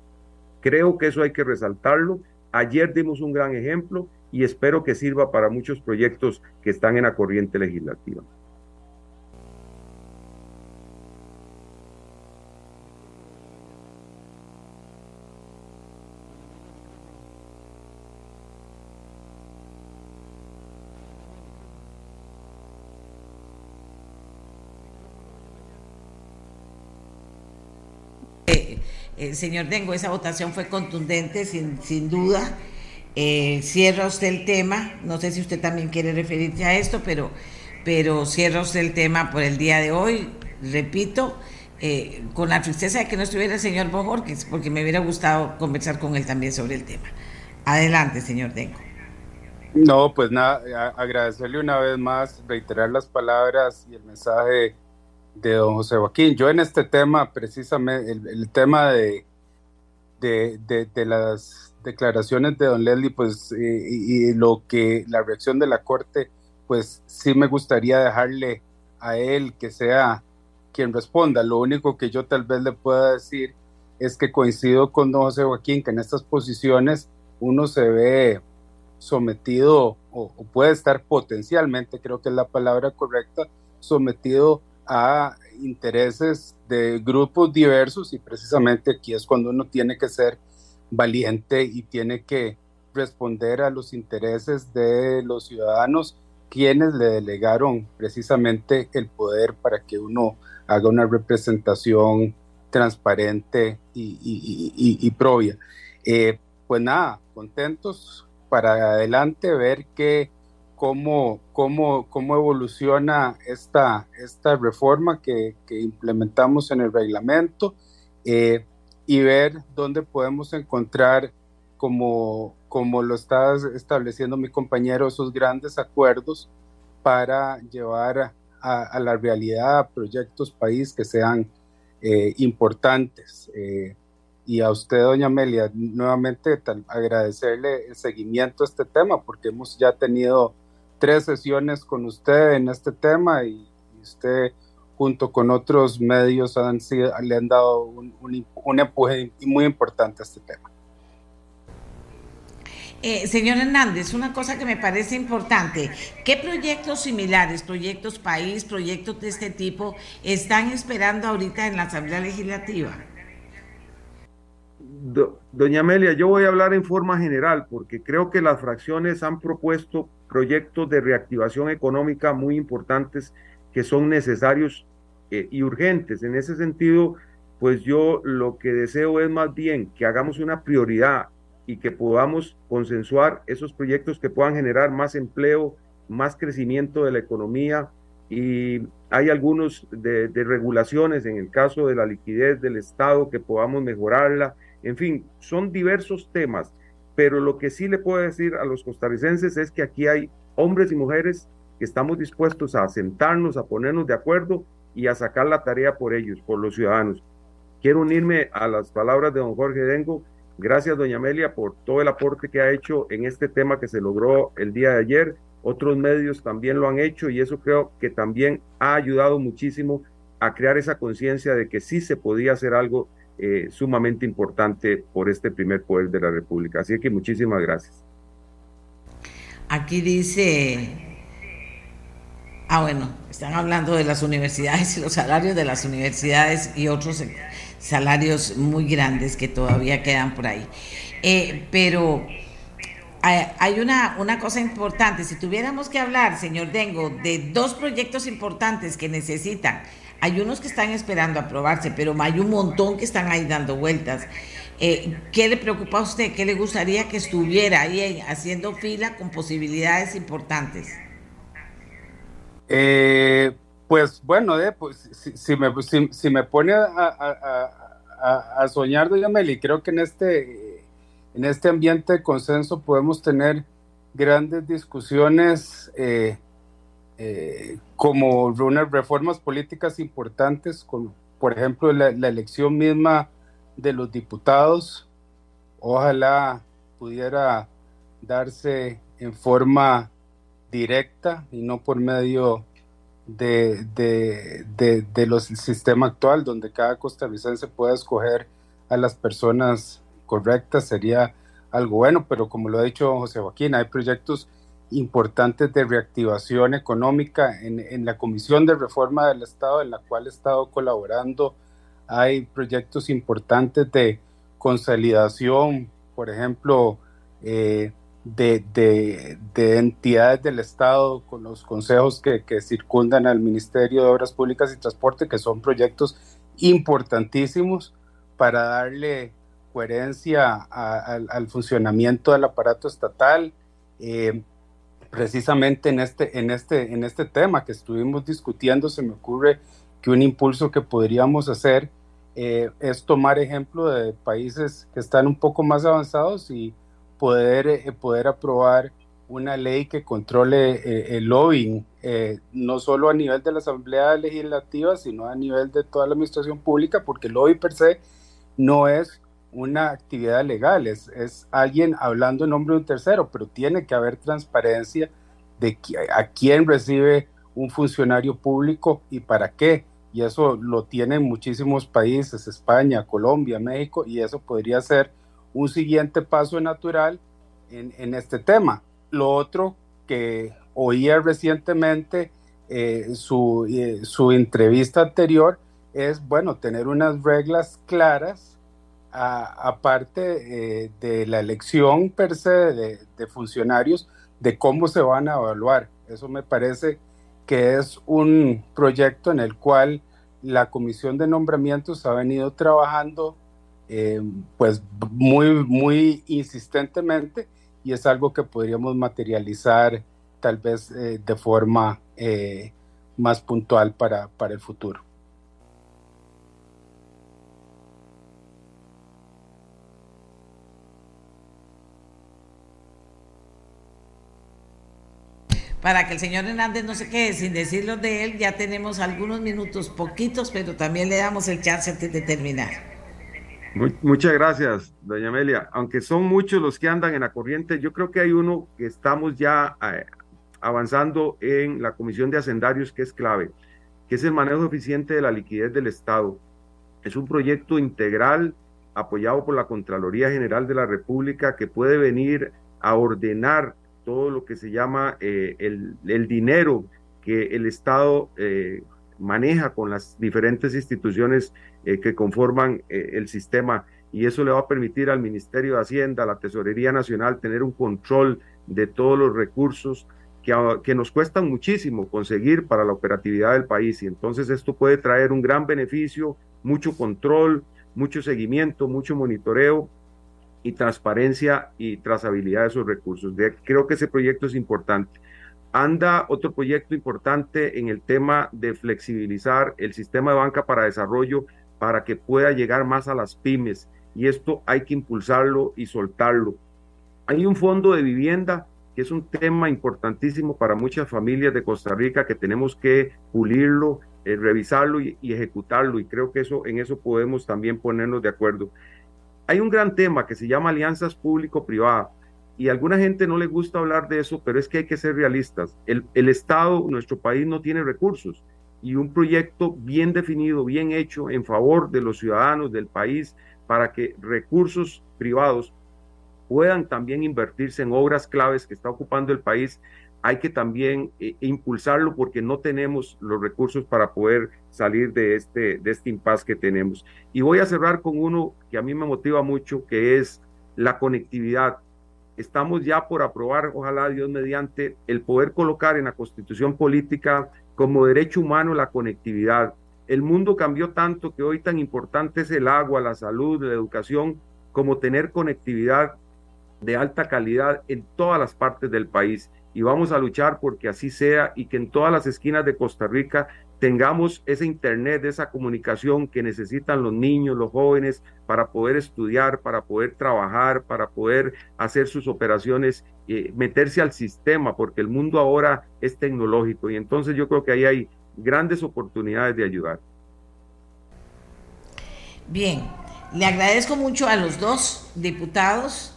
Creo que eso hay que resaltarlo. Ayer dimos un gran ejemplo y espero que sirva para muchos proyectos que están en la corriente legislativa. Señor Dengo, esa votación fue contundente, sin, sin duda. Eh, cierra usted el tema, no sé si usted también quiere referirse a esto, pero, pero cierra usted el tema por el día de hoy, repito, eh, con la tristeza de que no estuviera el señor Bojorquez, porque me hubiera gustado conversar con él también sobre el tema. Adelante, señor Dengo. No, pues nada, agradecerle una vez más, reiterar las palabras y el mensaje de don José Joaquín. Yo en este tema, precisamente, el, tema de, de, de, las declaraciones de don Leslie, pues, y, lo que la reacción de la Corte, pues sí me gustaría dejarle a él que sea quien responda. Lo único que yo tal vez le pueda decir es que coincido con don José Joaquín que en estas posiciones uno se ve sometido o, puede estar potencialmente, creo que es la palabra correcta, sometido a intereses de grupos diversos y precisamente aquí es cuando uno tiene que ser valiente y tiene que responder a los intereses de los ciudadanos quienes le delegaron precisamente el poder para que uno haga una representación transparente y, y, y, eh, pues nada, contentos para adelante, ver que cómo, cómo, cómo evoluciona esta, esta reforma que, implementamos en el reglamento eh, y ver dónde podemos encontrar, como, como lo está estableciendo mi compañero, esos grandes acuerdos para llevar a, la realidad proyectos país que sean eh, importantes. Eh, y a usted, doña Amelia, nuevamente agradecerle el seguimiento a este tema, porque hemos ya tenido tres sesiones con usted en este tema y, usted junto con otros medios han le han dado un, un, empuje muy importante a este tema. Eh, señor Hernández, una cosa que me parece importante, ¿qué proyectos similares, proyectos país, proyectos de este tipo están esperando ahorita en la Asamblea Legislativa? Doña Amelia, yo voy a hablar en forma general porque creo que las fracciones han propuesto proyectos de reactivación económica muy importantes que son necesarios eh, y urgentes. En ese sentido, pues yo lo que deseo es más bien que hagamos una prioridad y que podamos consensuar esos proyectos que puedan generar más empleo, más crecimiento de la economía y hay algunos de, de regulaciones en el caso de la liquidez del Estado que podamos mejorarla en fin, son diversos temas, pero lo que sí le puedo decir a los costarricenses es que aquí hay hombres y mujeres que estamos dispuestos a sentarnos, a ponernos de acuerdo y a sacar la tarea por ellos, por los ciudadanos. Quiero unirme a las palabras de don Jorge Dengo. Gracias, doña Amelia, por todo el aporte que ha hecho en este tema que se logró el día de ayer. Otros medios también lo han hecho y eso creo que también ha ayudado muchísimo a crear esa conciencia de que sí se podía hacer algo eh, sumamente importante por este primer poder de la República. Así que muchísimas gracias. Aquí dice, ah bueno, están hablando de las universidades y los salarios de las universidades y otros salarios muy grandes que todavía quedan por ahí. Eh, pero hay una, una cosa importante, si tuviéramos que hablar, señor Dengo, de dos proyectos importantes que necesitan hay unos que están esperando aprobarse, pero hay un montón que están ahí dando vueltas. Eh, ¿Qué le preocupa a usted? ¿Qué le gustaría que estuviera ahí haciendo fila con posibilidades importantes? Eh, pues bueno, eh, pues, si, me, si, me pone a, soñar, doña Meli, creo que en este, en este ambiente de consenso podemos tener grandes discusiones eh, como unas reformas políticas importantes, por ejemplo la, elección misma de los diputados, ojalá pudiera darse en forma directa y no por medio de, de, los, sistema actual, donde cada costarricense pueda escoger a las personas correctas, sería algo bueno, pero como lo ha dicho José Joaquín, hay proyectos importantes de reactivación económica en, la Comisión de Reforma del Estado, en la cual he estado colaborando. Hay proyectos importantes de consolidación, por ejemplo, eh, de, entidades del Estado con los consejos que, circundan al Ministerio de Obras Públicas y Transporte, que son proyectos importantísimos para darle coherencia al funcionamiento del aparato estatal. Eh, precisamente en este, en, este, en este tema que estuvimos discutiendo, se me ocurre que un impulso que podríamos hacer eh, es tomar ejemplo de países que están un poco más avanzados y poder, eh, poder aprobar una ley que controle eh, el lobbying, no solo a nivel de la Asamblea Legislativa, sino a nivel de toda la administración pública, porque el lobby per se no es una actividad legal, es, es alguien hablando en nombre de un tercero, pero tiene que haber transparencia de a quién recibe un funcionario público y para qué. Y eso lo tienen muchísimos países, España, Colombia, México, y eso podría ser un siguiente paso natural en, en este tema. Lo otro que oía recientemente, eh, su, eh, su entrevista anterior, es, bueno, tener unas reglas claras aparte eh, de la elección per se de, funcionarios, de cómo se van a evaluar. Eso me parece que es un proyecto en el cual la Comisión de Nombramientos ha venido trabajando eh, pues muy, muy insistentemente y es algo que podríamos materializar tal vez eh, de forma más puntual para, para el futuro. Para que el señor Hernández no se quede sin decirlo de él, ya tenemos algunos minutos, poquitos, pero también le damos el chance antes de terminar. muchas gracias, doña Amelia. Aunque son muchos los que andan en la corriente, yo creo que hay uno que estamos ya eh, avanzando en la Comisión de Hacendarios, que es clave, que es el manejo eficiente de la liquidez del Estado. Es un proyecto integral apoyado por la Contraloría General de la República que puede venir a ordenar todo lo que se llama eh, el, el, dinero que el Estado eh, maneja con las diferentes instituciones eh, que conforman el sistema. Y eso le va a permitir al Ministerio de Hacienda, a la Tesorería Nacional, tener un control de todos los recursos que, que nos cuestan muchísimo conseguir para la operatividad del país. Y entonces esto puede traer un gran beneficio, mucho control, mucho seguimiento, mucho monitoreo y transparencia y trazabilidad de esos recursos. creo que ese proyecto es importante. Anda otro proyecto importante en el tema de flexibilizar el sistema de banca para desarrollo para que pueda llegar más a las pymes y esto hay que impulsarlo y soltarlo. Hay un fondo de vivienda que es un tema importantísimo para muchas familias de Costa Rica que tenemos que pulirlo, eh, revisarlo y, y, ejecutarlo y creo que eso en eso podemos también ponernos de acuerdo. Hay un gran tema que se llama alianzas público-privadas y a alguna gente no le gusta hablar de eso, pero es que hay que ser realistas. El, el Estado, nuestro país no tiene recursos y un proyecto bien definido, bien hecho en favor de los ciudadanos del país para que recursos privados puedan también invertirse en obras claves que está ocupando el país hay que también eh, impulsarlo porque no tenemos los recursos para poder salir de este, de este impasse que tenemos. Y voy a cerrar con uno que a mí me motiva mucho, que es la conectividad. Estamos ya por aprobar, ojalá Dios mediante, el poder colocar en la constitución política como derecho humano la conectividad. El mundo cambió tanto que hoy tan importante es el agua, la salud, la educación, como tener conectividad de alta calidad en todas las partes del país y vamos a luchar porque así sea y que en todas las esquinas de Costa Rica tengamos ese internet, esa comunicación que necesitan los niños, los jóvenes para poder estudiar, para poder trabajar, para poder hacer sus operaciones, eh, meterse al sistema, porque el mundo ahora es tecnológico y entonces yo creo que ahí hay grandes oportunidades de ayudar. Bien, le agradezco mucho a los dos diputados.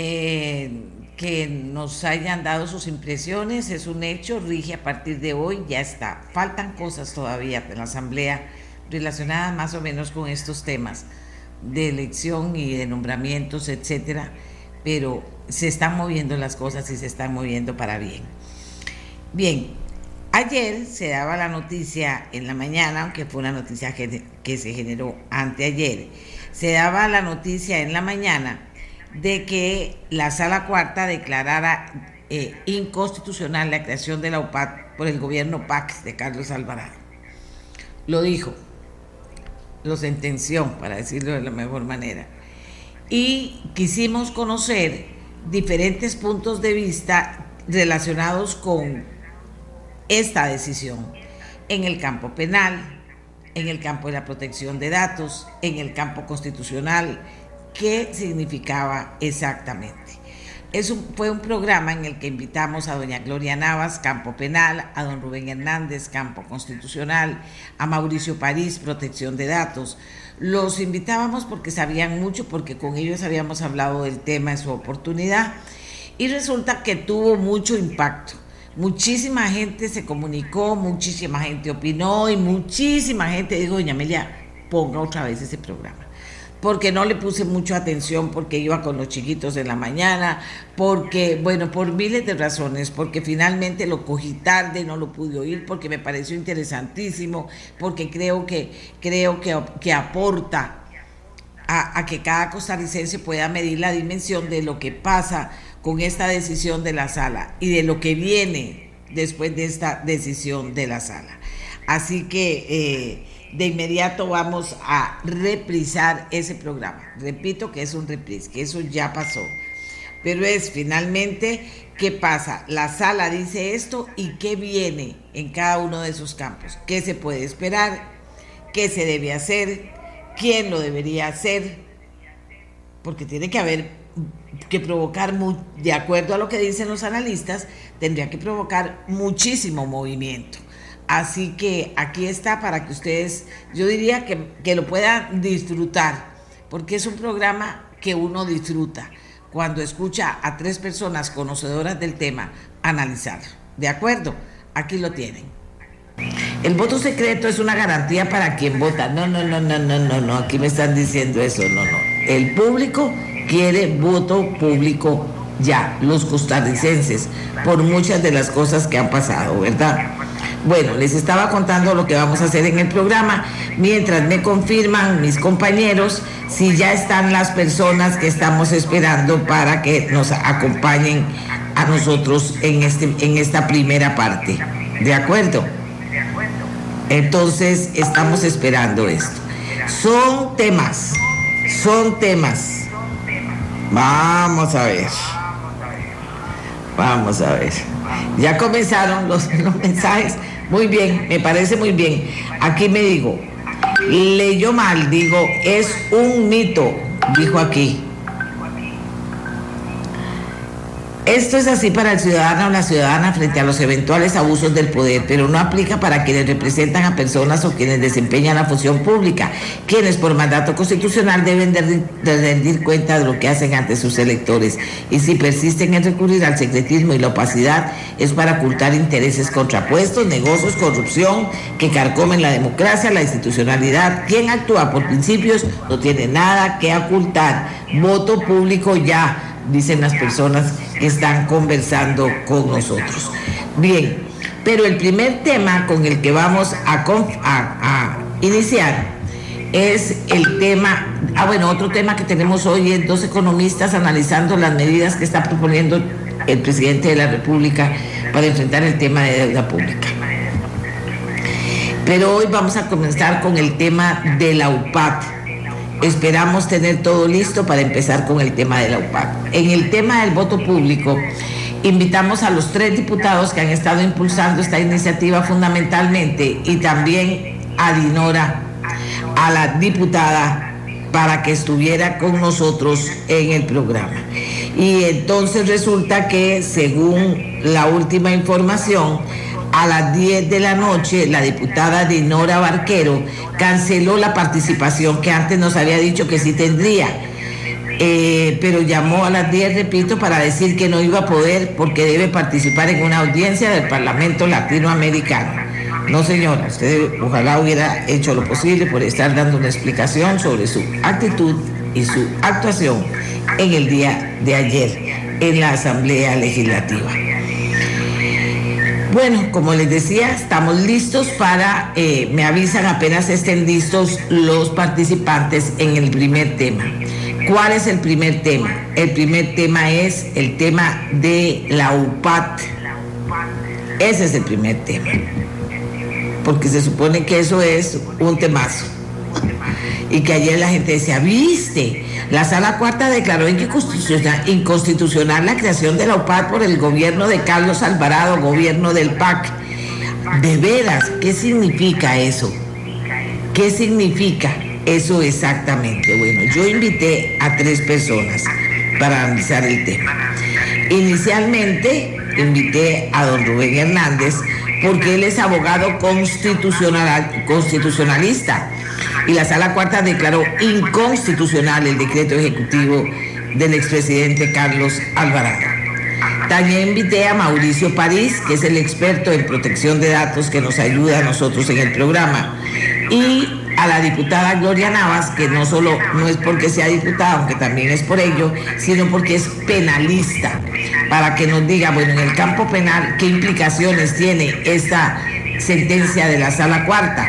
Eh, que nos hayan dado sus impresiones, es un hecho, rige a partir de hoy, ya está. Faltan cosas todavía en la Asamblea relacionadas más o menos con estos temas de elección y de nombramientos, etcétera, pero se están moviendo las cosas y se están moviendo para bien. Bien, ayer se daba la noticia en la mañana, aunque fue una noticia que, que se generó anteayer, se daba la noticia en la mañana de que la sala cuarta declarara eh, inconstitucional la creación de la UPAD por el gobierno PAC de Carlos Alvarado. Lo dijo, lo sentenció, para decirlo de la mejor manera. Y quisimos conocer diferentes puntos de vista relacionados con esta decisión en el campo penal, en el campo de la protección de datos, en el campo constitucional, qué significaba exactamente. es fue un programa en el que invitamos a doña Gloria Navas, campo penal, a don Rubén Hernández, campo constitucional, a Mauricio París, protección de datos. Los invitábamos porque sabían mucho, porque con ellos habíamos hablado del tema en su oportunidad y resulta que tuvo mucho impacto. Muchísima gente se comunicó, muchísima gente opinó y muchísima gente dijo, doña Amelia, ponga otra vez ese programa porque no le puse mucha atención, porque iba con los chiquitos en la mañana, porque, bueno, por miles de razones, porque finalmente lo cogí tarde, no lo pude oír, porque me pareció interesantísimo, porque creo que, creo que, que aporta a, que cada costarricense pueda medir la dimensión de lo que pasa con esta decisión de la sala y de lo que viene después de esta decisión de la sala. Así que... Eh, de inmediato vamos a reprisar ese programa. Repito que es un reprise, que eso ya pasó. Pero es finalmente qué pasa. La sala dice esto y qué viene en cada uno de esos campos. ¿Qué se puede esperar? ¿Qué se debe hacer? ¿Quién lo debería hacer? Porque tiene que haber que provocar, de acuerdo a lo que dicen los analistas, tendría que provocar muchísimo movimiento. Así que aquí está para que ustedes, yo diría que, lo puedan disfrutar, porque es un programa que uno disfruta cuando escucha a tres personas conocedoras del tema analizar. ¿De acuerdo? Aquí lo tienen. El voto secreto es una garantía para quien vota. No, no, no, no, no, no, no. Aquí me están diciendo eso. No, no. El público quiere voto público ya, los costarricenses, por muchas de las cosas que han pasado, ¿verdad? Bueno, les estaba contando lo que vamos a hacer en el programa, mientras me confirman mis compañeros si ya están las personas que estamos esperando para que nos acompañen a nosotros en, este, en esta primera parte. ¿De acuerdo? Entonces, estamos esperando esto. Son temas, son temas. Vamos a ver. Vamos a ver. Ya comenzaron los, <laughs> los mensajes. Muy bien, me parece muy bien. Aquí me digo, leyó mal, digo, es un mito, dijo aquí. Esto es así para el ciudadano o la ciudadana frente a los eventuales abusos del poder, pero no aplica para quienes representan a personas o quienes desempeñan la función pública, quienes por mandato constitucional deben de, rendir cuenta de lo que hacen ante sus electores. Y si persisten en recurrir al secretismo y la opacidad, es para ocultar intereses contrapuestos, negocios, corrupción, que carcomen la democracia, la institucionalidad. Quien actúa por principios no tiene nada que ocultar. Voto público ya dicen las personas que están conversando con nosotros. Bien, pero el primer tema con el que vamos a, iniciar es el tema, ah bueno, otro tema que tenemos hoy es dos economistas analizando las medidas que está proponiendo el presidente de la República para enfrentar el tema de deuda pública. Pero hoy vamos a comenzar con el tema de la UPAT Esperamos tener todo listo para empezar con el tema de la UPAC. En el tema del voto público, invitamos a los tres diputados que han estado impulsando esta iniciativa fundamentalmente y también a Dinora, a la diputada, para que estuviera con nosotros en el programa. Y entonces resulta que, según la última información, a las 10 de la noche, la diputada Dinora Barquero canceló la participación que antes nos había dicho que sí tendría. Eh, pero llamó a las 10, repito, para decir que no iba a poder porque debe participar en una audiencia del Parlamento Latinoamericano. No, señora, usted ojalá hubiera hecho lo posible por estar dando una explicación sobre su actitud y su actuación en el día de ayer en la Asamblea Legislativa. Bueno, como les decía, estamos listos para, eh, me avisan apenas estén listos los participantes en el primer tema. ¿Cuál es el primer tema? El primer tema es el tema de la UPAT. Ese es el primer tema. Porque se supone que eso es un temazo. Y que ayer la gente decía, viste, la sala cuarta declaró inconstitucional, la creación de la UPAD por el gobierno de Carlos Alvarado, gobierno del PAC. De veras, ¿qué significa eso? ¿Qué significa eso exactamente? Bueno, yo invité a tres personas. para analizar el tema. Inicialmente invité a don Rubén Hernández porque él es abogado constitucional, constitucionalista y la sala cuarta declaró inconstitucional el decreto ejecutivo del expresidente Carlos Alvarado. También invité a Mauricio París, que es el experto en protección de datos que nos ayuda a nosotros en el programa, y a la diputada Gloria Navas, que no solo no es porque sea diputada, aunque también es por ello, sino porque es penalista, para que nos diga, bueno, en el campo penal, qué implicaciones tiene esta sentencia de la sala cuarta.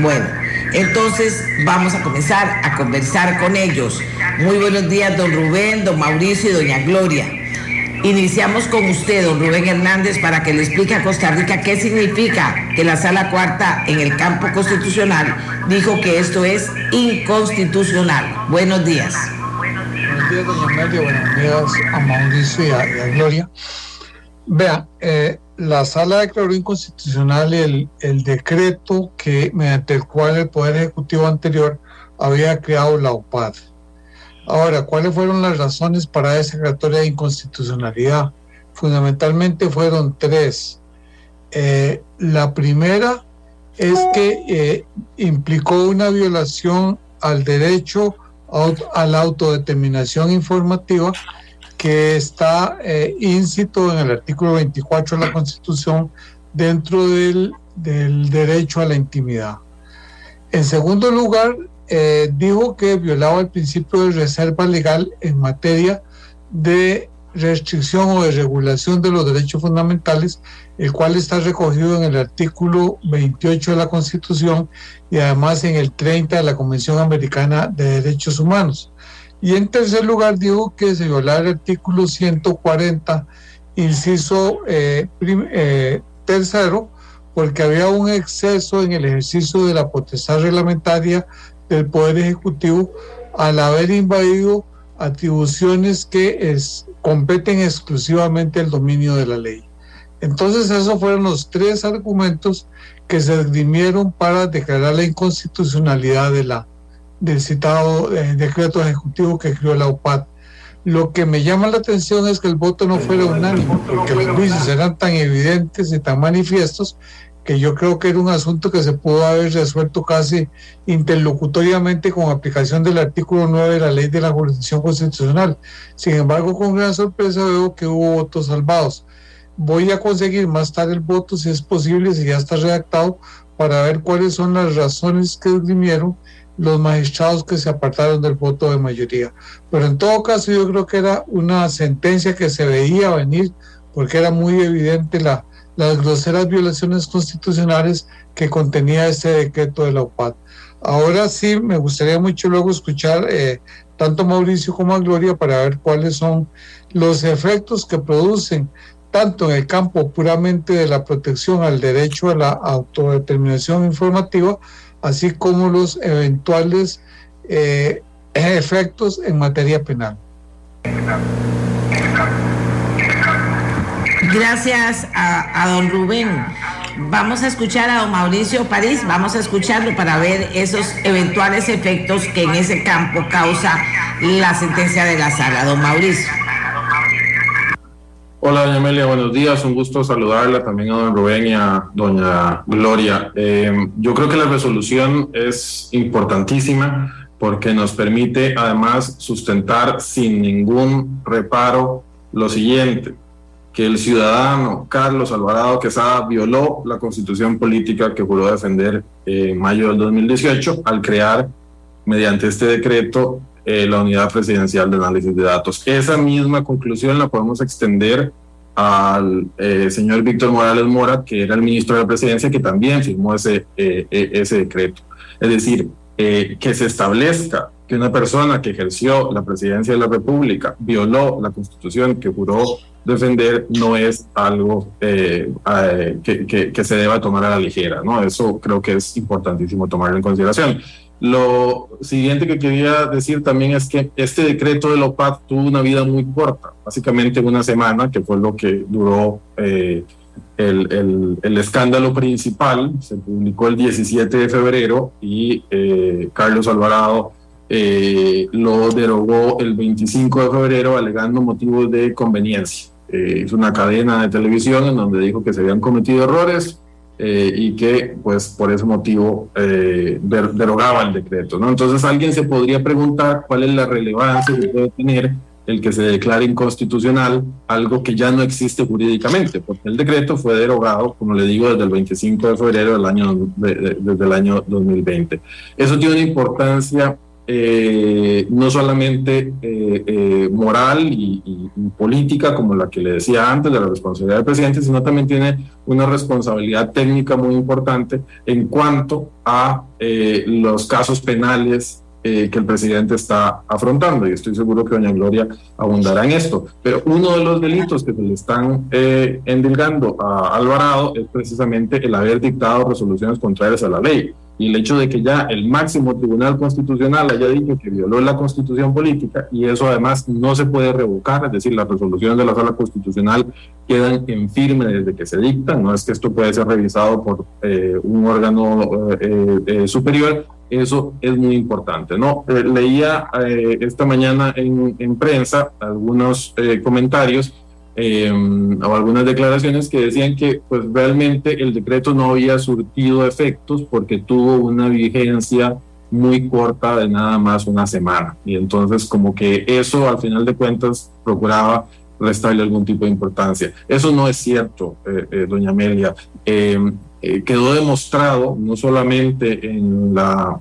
Bueno, entonces vamos a comenzar a conversar con ellos. Muy buenos días, don Rubén, don Mauricio y doña Gloria. Iniciamos con usted, don Rubén Hernández, para que le explique a Costa Rica qué significa que la Sala Cuarta en el campo constitucional dijo que esto es inconstitucional. Buenos días. Buenos días, doña Amelia. Buenos días a Mauricio y a, Gloria. Vea, eh, la sala declaró inconstitucional el, decreto que mediante el cual el Poder Ejecutivo anterior había creado la OPAD. Ahora, ¿cuáles fueron las razones para esa declaratoria de inconstitucionalidad? Fundamentalmente fueron tres. Eh, la primera es que eh, implicó una violación al derecho a, la autodeterminación informativa que está eh, en el artículo 24 de la Constitución dentro del, del derecho a la intimidad. En segundo lugar, eh, dijo que violaba el principio de reserva legal en materia de restricción o de regulación de los derechos fundamentales, el cual está recogido en el artículo 28 de la Constitución y además en el 30 de la Convención Americana de Derechos Humanos. Y en tercer lugar dijo que se violaba el artículo 140, inciso eh, eh, tercero, porque había un exceso en el ejercicio de la potestad reglamentaria del Poder Ejecutivo al haber invadido atribuciones que es, competen exclusivamente al dominio de la ley. Entonces esos fueron los tres argumentos que se esgrimieron para declarar la inconstitucionalidad de la, del citado eh, decreto ejecutivo que creó la UPAD. Lo que me llama la atención es que el voto no fuera unánime, porque los juicios eran tan evidentes y tan manifiestos que yo creo que era un asunto que se pudo haber resuelto casi interlocutoriamente con aplicación del artículo 9 de la ley de la jurisdicción constitucional. Sin embargo, con gran sorpresa veo que hubo votos salvados. Voy a conseguir más tarde el voto, si es posible, si ya está redactado, para ver cuáles son las razones que esgrimieron los magistrados que se apartaron del voto de mayoría. Pero en todo caso yo creo que era una sentencia que se veía venir porque era muy evidente la, las groseras violaciones constitucionales que contenía este decreto de la UPAD. Ahora sí, me gustaría mucho luego escuchar eh, tanto Mauricio como Gloria para ver cuáles son los efectos que producen tanto en el campo puramente de la protección al derecho a la autodeterminación informativa, así como los eventuales eh, efectos en materia penal. Gracias a, don Rubén. Vamos a escuchar a don Mauricio París, vamos a escucharlo para ver esos eventuales efectos que en ese campo causa la sentencia de la sala. Don Mauricio. Hola, doña Amelia, buenos días. Un gusto saludarla también a don Rubén y a doña Gloria. Eh, yo creo que la resolución es importantísima porque nos permite además sustentar sin ningún reparo lo siguiente que el ciudadano Carlos Alvarado Quesada violó la constitución política que juró defender en mayo del 2018 al crear, mediante este decreto, eh, la unidad presidencial de análisis de datos. Esa misma conclusión la podemos extender al eh, señor Víctor Morales Mora, que era el ministro de la presidencia, que también firmó ese, eh, ese decreto. Es decir, que se establezca que una persona que ejerció la presidencia de la República violó la constitución que juró defender no es algo eh, que, que, se deba tomar a la ligera, ¿no? Eso creo que es importantísimo tomarlo en consideración. Lo siguiente que quería decir también es que este decreto de la OPAD tuvo una vida muy corta, básicamente una semana, que fue lo que duró eh, el, el, el, escándalo principal. Se publicó el 17 de febrero y Carlos Alvarado eh, lo derogó el 25 de febrero alegando motivos de conveniencia. Eh, hizo una cadena de televisión en donde dijo que se habían cometido errores eh, y que pues por ese motivo derogaba el decreto. ¿no? Entonces alguien se podría preguntar cuál es la relevancia que puede tener el que se declare inconstitucional algo que ya no existe jurídicamente, porque el decreto fue derogado, como le digo, desde el 25 de febrero del año, desde el año 2020. Eso tiene una importancia eh, no solamente eh, eh, moral y, política, como la que le decía antes de la responsabilidad del presidente, sino también tiene una responsabilidad técnica muy importante en cuanto a los casos penales que el presidente está afrontando. Y estoy seguro que doña Gloria abundará en esto. Pero uno de los delitos que le están endilgando a Alvarado es precisamente el haber dictado resoluciones contrarias a la ley y el hecho de que ya el máximo tribunal constitucional haya dicho que violó la constitución política y eso además no se puede revocar, es decir, las resoluciones de la sala constitucional quedan en firme desde que se dictan, no es que esto puede ser revisado por eh, un órgano eh, eh, superior, eso es muy importante. ¿no? leía esta mañana en, en prensa algunos comentarios eh, o algunas declaraciones que decían que pues realmente el decreto no había surtido efectos porque tuvo una vigencia muy corta de nada más una semana y entonces como que eso al final de cuentas procuraba restarle algún tipo de importancia. Eso no es cierto, eh, eh, doña Amelia. Em, quedó demostrado no solamente en la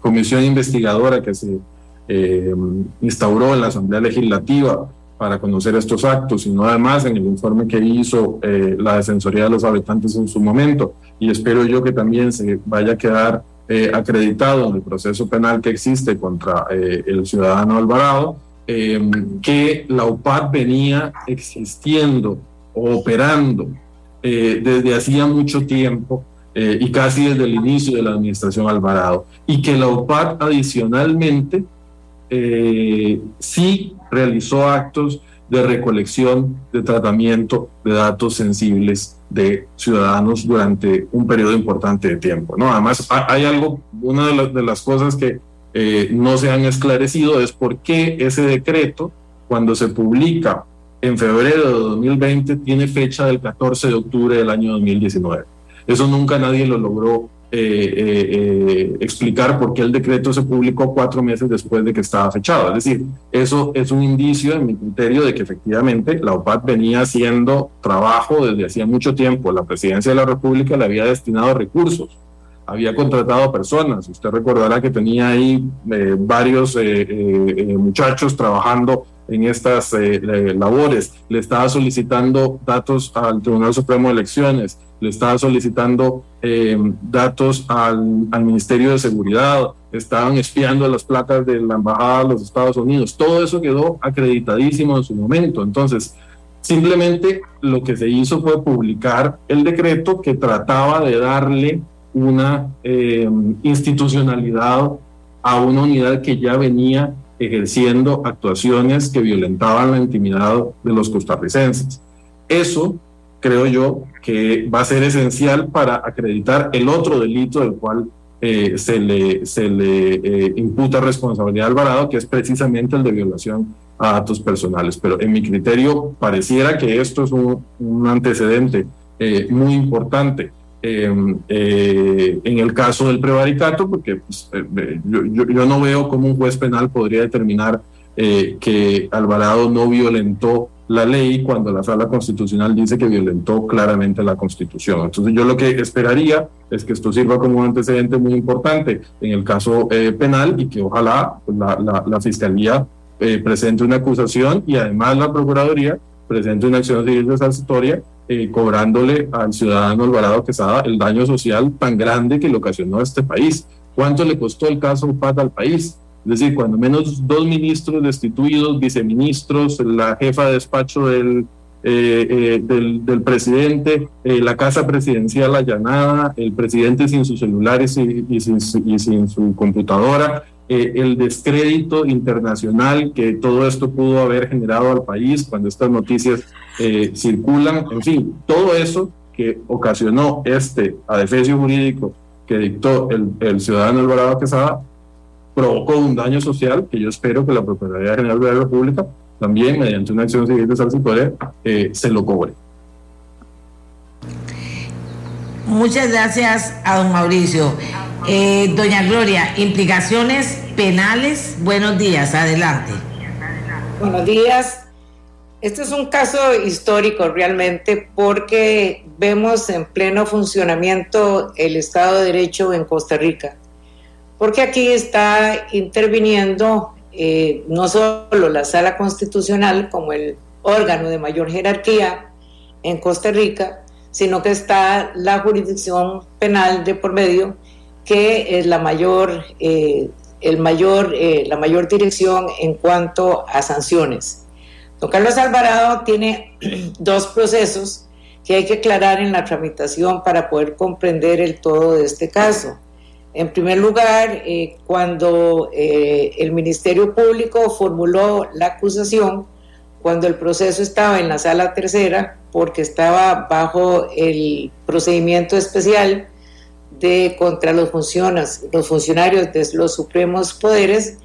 comisión investigadora que se em, instauró en la Asamblea Legislativa para conocer estos actos, sino además en el informe que hizo eh, la Defensoría de los Habitantes en su momento. Y espero yo que también se vaya a quedar eh, acreditado en el proceso penal que existe contra eh, el ciudadano Alvarado, que la UPAD venía existiendo o operando desde hacía mucho tiempo y casi desde el inicio de la administración Alvarado, y que la UPAD adicionalmente sí realizó actos de recolección, de tratamiento de datos sensibles de ciudadanos durante un periodo importante de tiempo. ¿no? Además, hay algo, una de, las cosas que eh, no se han esclarecido es por qué ese decreto, cuando se publica en febrero de 2020, tiene fecha del 14 de octubre del año 2019. Eso nunca nadie lo logró eh, eh, eh, explicar por qué el decreto se publicó cuatro meses después de que estaba fechado. Es decir, eso es un indicio, en mi criterio, de que efectivamente la OPAD venía haciendo trabajo desde hacía mucho tiempo. La presidencia de la República le había destinado recursos, había contratado personas. Usted recordará que tenía ahí varios muchachos trabajando en estas labores, le estaba solicitando datos al Tribunal Supremo de Elecciones, le estaba solicitando eh, datos al, Ministerio de Seguridad, estaban espiando las placas de la Embajada de los Estados Unidos. Todo eso quedó acreditadísimo en su momento. Entonces, simplemente lo que se hizo fue publicar el decreto que trataba de darle una eh, institucionalidad a una unidad que ya venía ejerciendo actuaciones que violentaban la intimidad de los costarricenses. Eso creo yo que va a ser esencial para acreditar el otro delito del cual eh, se le, se le eh, imputa responsabilidad a Alvarado, que es precisamente el de violación a datos personales. Pero en mi criterio pareciera que esto es un, antecedente eh, muy importante. Em, en el caso del prevaricato, porque pues, yo, yo, no veo cómo un juez penal podría determinar que Alvarado no violentó la ley cuando la sala constitucional dice que violentó claramente la constitución. Entonces yo lo que esperaría es que esto sirva como un antecedente muy importante en el caso eh, penal y que ojalá pues, la, la, fiscalía eh, presente una acusación y además la procuraduría presente una acción civil de eh, cobrándole al ciudadano Alvarado Quesada el daño social tan grande que le ocasionó a este país. ¿Cuánto le costó el caso UPAT al país? Es decir, cuando menos dos ministros destituidos, viceministros, la jefa de despacho del, eh, eh, del, presidente, eh, la casa presidencial allanada, el presidente sin sus celulares y sin, su computadora, el descrédito internacional que todo esto pudo haber generado al país cuando estas noticias circulan, en fin, todo eso que ocasionó este adefesio jurídico que dictó el, el ciudadano Alvarado Quesada provocó un daño social que yo espero que la Procuraduría General de la República también mediante una acción civil de poder eh, se lo cobre. Muchas gracias a don Mauricio. Eh, doña Gloria, implicaciones penales. Buenos días, adelante. Buenos días. Este es un caso histórico realmente porque vemos en pleno funcionamiento el Estado de Derecho en Costa Rica. Porque aquí está interviniendo eh, no solo la Sala Constitucional como el órgano de mayor jerarquía en Costa Rica, sino que está la jurisdicción penal de por medio, que es la mayor, eh, el mayor, eh, la mayor dirección en cuanto a sanciones. Don Carlos Alvarado tiene <clears throat> dos procesos que hay que aclarar en la tramitación para poder comprender el todo de este caso. En primer lugar, eh, cuando el Ministerio Público formuló la acusación, cuando el proceso estaba en la sala tercera, porque estaba bajo el procedimiento especial de contra los, los funcionarios de los supremos poderes,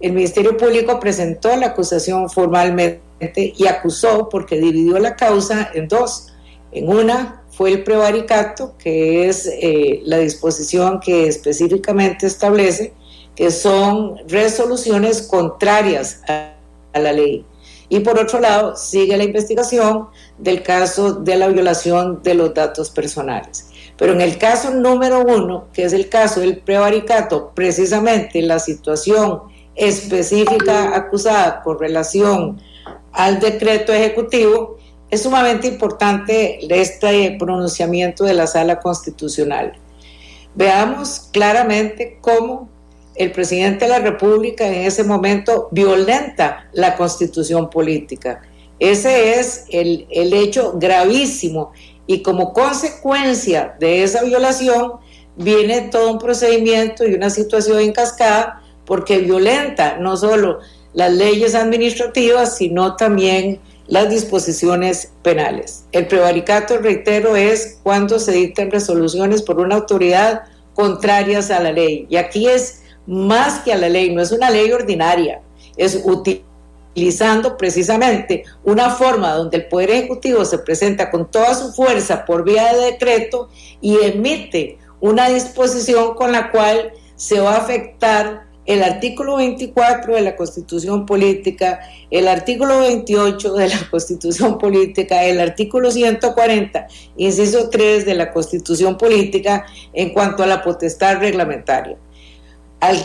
el Ministerio Público presentó la acusación formalmente y acusó porque dividió la causa en dos. En una fue el prevaricato, que es eh, la disposición que específicamente establece que son resoluciones contrarias a la ley y por otro lado, sigue la investigación del caso de la violación de los datos personales. Pero en el caso número uno, que es el caso del prevaricato, precisamente la situación específica acusada con relación al decreto ejecutivo, es sumamente importante este pronunciamiento de la sala constitucional. Veamos claramente cómo el presidente de la República en ese momento violenta la constitución política. Ese es el, hecho gravísimo y como consecuencia de esa violación viene todo un procedimiento y una situación en cascada porque violenta no solo las leyes administrativas, sino también las disposiciones penales. El prevaricato, reitero, es cuando se dictan resoluciones por una autoridad contrarias a la ley. Y aquí es más que a la ley, no es una ley ordinaria, es utilizando precisamente una forma donde el Poder Ejecutivo se presenta con toda su fuerza por vía de decreto y emite una disposición con la cual se va a afectar el artículo 24 de la Constitución Política, el artículo 28 de la Constitución Política, el artículo 140, inciso 3 de la Constitución Política en cuanto a la potestad reglamentaria al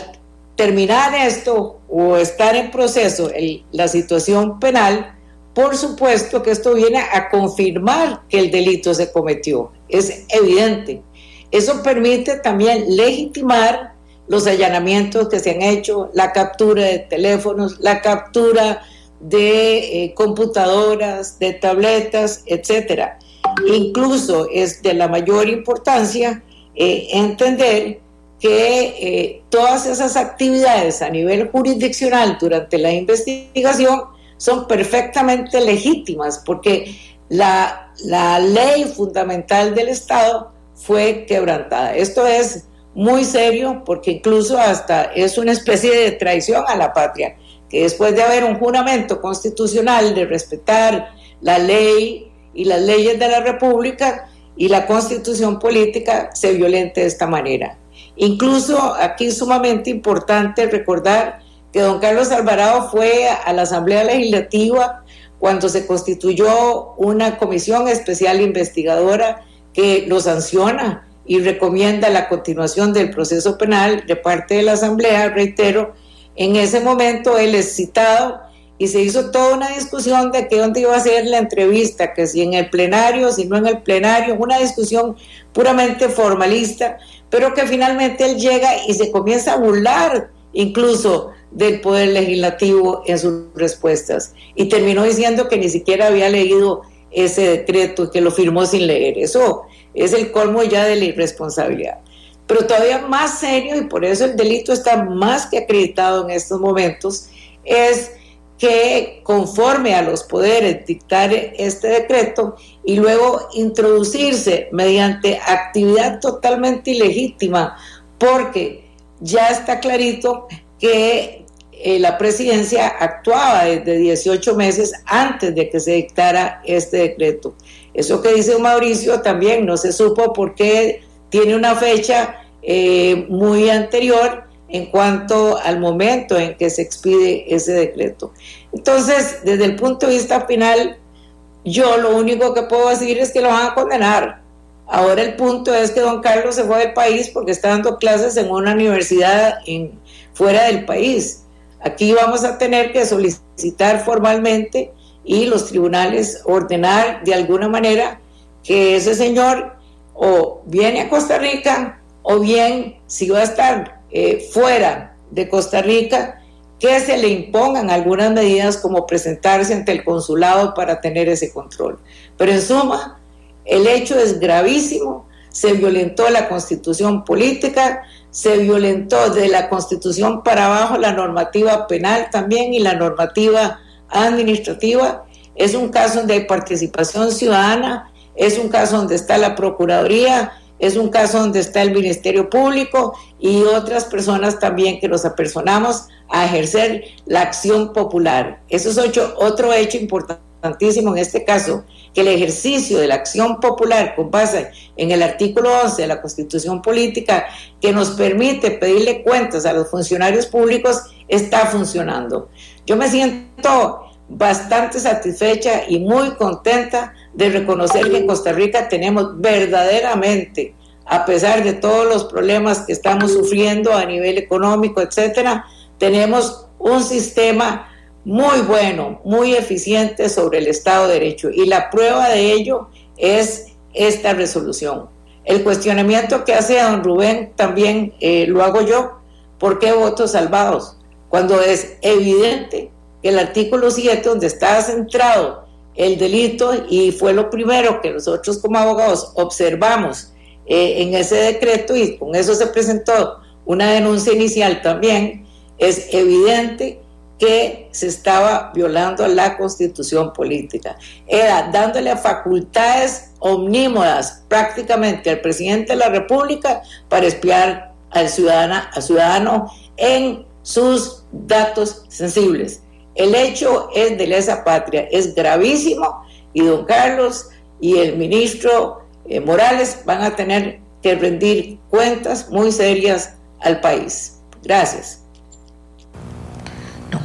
terminar esto o estar en proceso la situación penal, por supuesto que esto viene a confirmar que el delito se cometió. Es evidente. Eso permite también legitimar los allanamientos que se han hecho, la captura de teléfonos, la captura de eh, computadoras, de tabletas, etcétera. Incluso es de la mayor importancia eh, entender que eh, todas esas actividades a nivel jurisdiccional durante la investigación son perfectamente legítimas porque la, la ley fundamental del Estado fue quebrantada. Esto es muy serio porque incluso hasta es una especie de traición a la patria, que después de haber un juramento constitucional de respetar la ley y las leyes de la República y la constitución política se violente de esta manera. Incluso aquí sumamente importante recordar que don Carlos Alvarado fue a la Asamblea Legislativa cuando se constituyó una comisión especial investigadora que lo sanciona y recomienda la continuación del proceso penal de parte de la Asamblea, reitero, en ese momento él es citado y se hizo toda una discusión de qué dónde iba a ser la entrevista, que si en el plenario, si no en el plenario, una discusión puramente formalista, pero que finalmente él llega y se comienza a burlar incluso del poder legislativo en sus respuestas. Y terminó diciendo que ni siquiera había leído ese decreto que lo firmó sin leer. Eso es el colmo ya de la irresponsabilidad. Pero todavía más serio, y por eso el delito está más que acreditado en estos momentos, es que conforme a los poderes dictar este decreto y luego introducirse mediante actividad totalmente ilegítima, porque ya está clarito que eh, la presidencia actuaba desde 18 meses antes de que se dictara este decreto. Eso que dice Mauricio también no se supo porque tiene una fecha eh, muy anterior en cuanto al momento en que se expide ese decreto. Entonces, desde el punto de vista final, yo lo único que puedo decir es que lo van a condenar. Ahora el punto es que don Carlos se fue del país porque está dando clases en una universidad fuera del país. Aquí vamos a tener que solicitar formalmente y los tribunales ordenar de alguna manera que ese señor o viene a Costa Rica o bien si va a estar eh, fuera de Costa Rica, que se le impongan algunas medidas como presentarse ante el consulado para tener ese control. Pero en suma, el hecho es gravísimo, se violentó la constitución política, se violentó de la constitución para abajo la normativa penal también y la normativa administrativa. Es un caso donde hay participación ciudadana, es un caso donde está la Procuraduría, es un caso donde está el Ministerio Público y otras personas también que nos apersonamos a ejercer la acción popular. Eso es otro hecho importantísimo en este caso, que el ejercicio de la acción popular con base en el artículo 11 de la Constitución Política, que nos permite pedirle cuentas a los funcionarios públicos, está funcionando. Yo me siento bastante satisfecha y muy contenta de reconocer que en Costa Rica tenemos verdaderamente, a pesar de todos los problemas que estamos sufriendo a nivel económico, etcétera, tenemos un sistema muy bueno, muy eficiente sobre el Estado de Derecho. Y la prueba de ello es esta resolución. El cuestionamiento que hace don Rubén también eh, lo hago yo. ¿Por qué votos salvados? Cuando es evidente que el artículo 7, donde está centrado el delito, y fue lo primero que nosotros como abogados observamos eh, en ese decreto, y con eso se presentó una denuncia inicial también, es evidente que se estaba violando la constitución política. Era dándole facultades omnímodas prácticamente al presidente de la República para espiar al ciudadano, al ciudadano en sus datos sensibles. El hecho es de lesa patria, es gravísimo y don Carlos y el ministro eh, Morales van a tener que rendir cuentas muy serias al país. Gracias.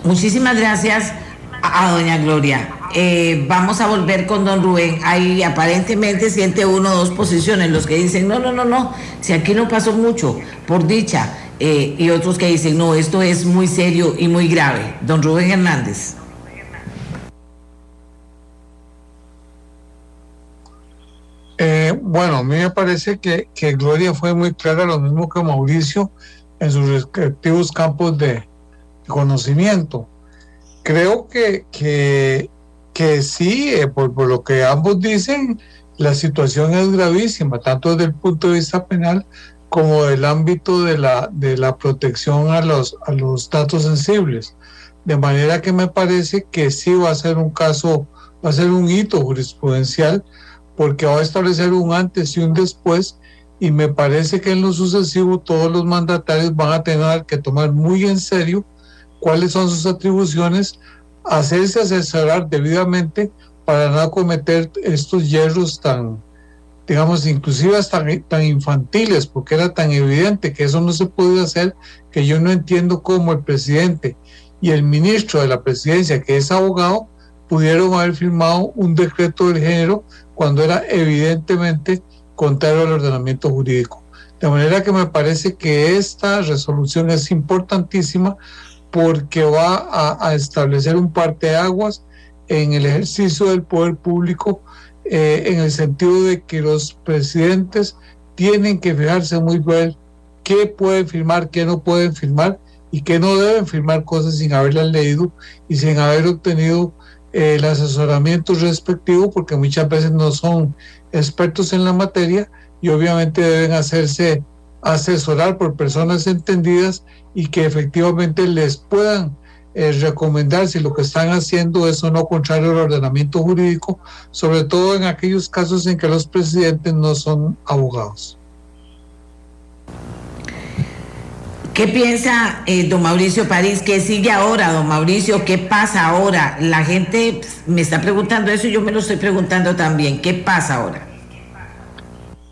Muchísimas gracias a, doña Gloria. Eh, vamos a volver con don Rubén. Ahí aparentemente siente uno o dos posiciones, los que dicen, no, no, no, no, si aquí no pasó mucho, por dicha, eh, y otros que dicen, no, esto es muy serio y muy grave. Don Rubén Hernández. Eh, bueno, a mí me parece que, que Gloria fue muy clara, lo mismo que Mauricio, en sus respectivos campos de, conocimiento. Creo que, que, que sí, eh, por, lo que ambos dicen, la situación es gravísima, tanto desde el punto de vista penal como del ámbito de la, de la protección a los, a los datos sensibles. De manera que me parece que sí va a ser un caso, va a ser un hito jurisprudencial, porque va a establecer un antes y un después, y me parece que en lo sucesivo todos los mandatarios van a tener que tomar muy en serio cuáles son sus atribuciones, hacerse asesorar debidamente para no cometer estos hierros tan, digamos, inclusive hasta tan infantiles, porque era tan evidente que eso no se podía hacer, que yo no entiendo cómo el presidente y el ministro de la presidencia, que es abogado, pudieron haber firmado un decreto del género cuando era evidentemente contrario al ordenamiento jurídico. De manera que me parece que esta resolución es importantísima porque va a, establecer un parteaguas en el ejercicio del poder público eh, en el sentido de que los presidentes tienen que fijarse muy bien qué pueden firmar, qué no pueden firmar y qué no deben firmar cosas sin haberlas leído y sin haber obtenido eh, el asesoramiento respectivo, porque muchas veces no son expertos en la materia y obviamente deben hacerse asesorar por personas entendidas y que efectivamente les puedan eh, recomendar si lo que están haciendo es o no contrario al ordenamiento jurídico, sobre todo en aquellos casos en que los presidentes no son abogados. ¿Qué piensa eh, don Mauricio París? ¿Qué sigue ahora, don Mauricio? ¿Qué pasa ahora? La gente me está preguntando eso y yo me lo estoy preguntando también. ¿Qué pasa ahora?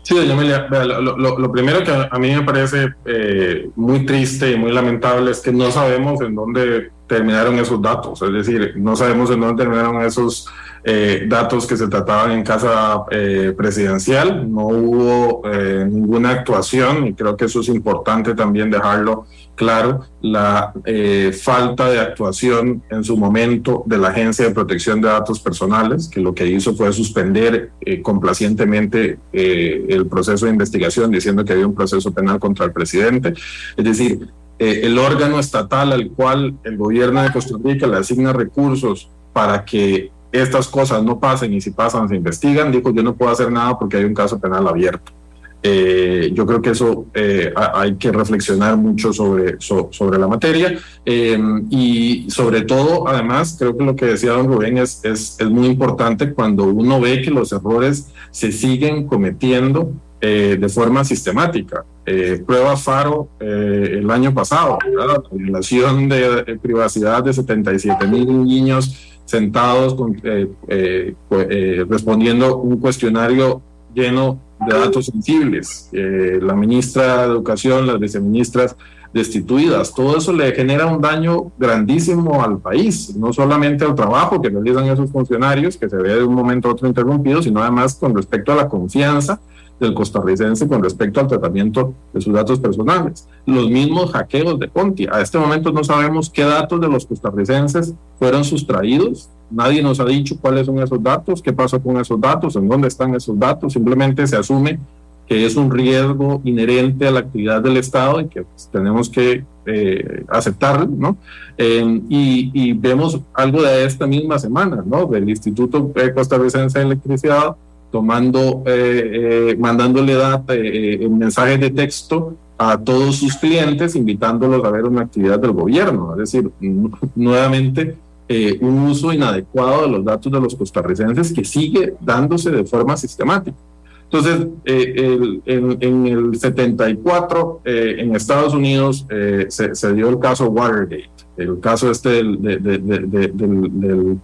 Sí, doña Amelia, lo, primero que a mí me parece eh, muy triste y muy lamentable es que no sabemos en dónde terminaron esos datos, es decir, no sabemos en dónde terminaron esos eh, datos que se trataban en casa eh, presidencial, no hubo ninguna actuación y creo que eso es importante también dejarlo claro, la eh, falta de actuación en su momento de la Agencia de Protección de Datos Personales, que lo que hizo fue suspender eh, complacientemente eh, el proceso de investigación diciendo que había un proceso penal contra el presidente. Es decir, el órgano estatal al cual el gobierno de Costa Rica le asigna recursos para que estas cosas no pasen y si pasan se investigan, dijo yo no puedo hacer nada porque hay un caso penal abierto. Eh, yo creo que eso eh, hay que reflexionar mucho sobre, sobre la materia em, y sobre todo, además, creo que lo que decía don Rubén es, es, es muy importante cuando uno ve que los errores se siguen cometiendo eh, de forma sistemática. prueba Faro el año pasado, la violación de, privacidad de 77 mil niños sentados con, respondiendo un cuestionario lleno de datos sensibles, eh, la ministra de Educación, las viceministras destituidas, todo eso le genera un daño grandísimo al país, no solamente al trabajo que realizan esos funcionarios, que se ve de un momento a otro interrumpido, sino además con respecto a la confianza del costarricense con respecto al tratamiento de sus datos personales. Los mismos hackeos de Conti. A este momento no sabemos qué datos de los costarricenses fueron sustraídos Nadie nos ha dicho cuáles son esos datos, qué pasa con esos datos, en dónde están esos datos. Simplemente se asume que es un riesgo inherente a la actividad del Estado y que pues, tenemos que eh, aceptarlo, ¿no? Eh, y, vemos algo de esta misma semana, ¿no? Del Instituto Costarricense de Electricidad tomando, eh, mandándole data, mensajes de texto a todos sus clientes, invitándolos a ver una actividad del gobierno. Es decir, <laughs> nuevamente eh, un uso inadecuado de los datos de los costarricenses que sigue dándose de forma sistemática. Entonces, eh, en, el 74, eh, en Estados Unidos, se, dio el caso Watergate, el caso este del, de, de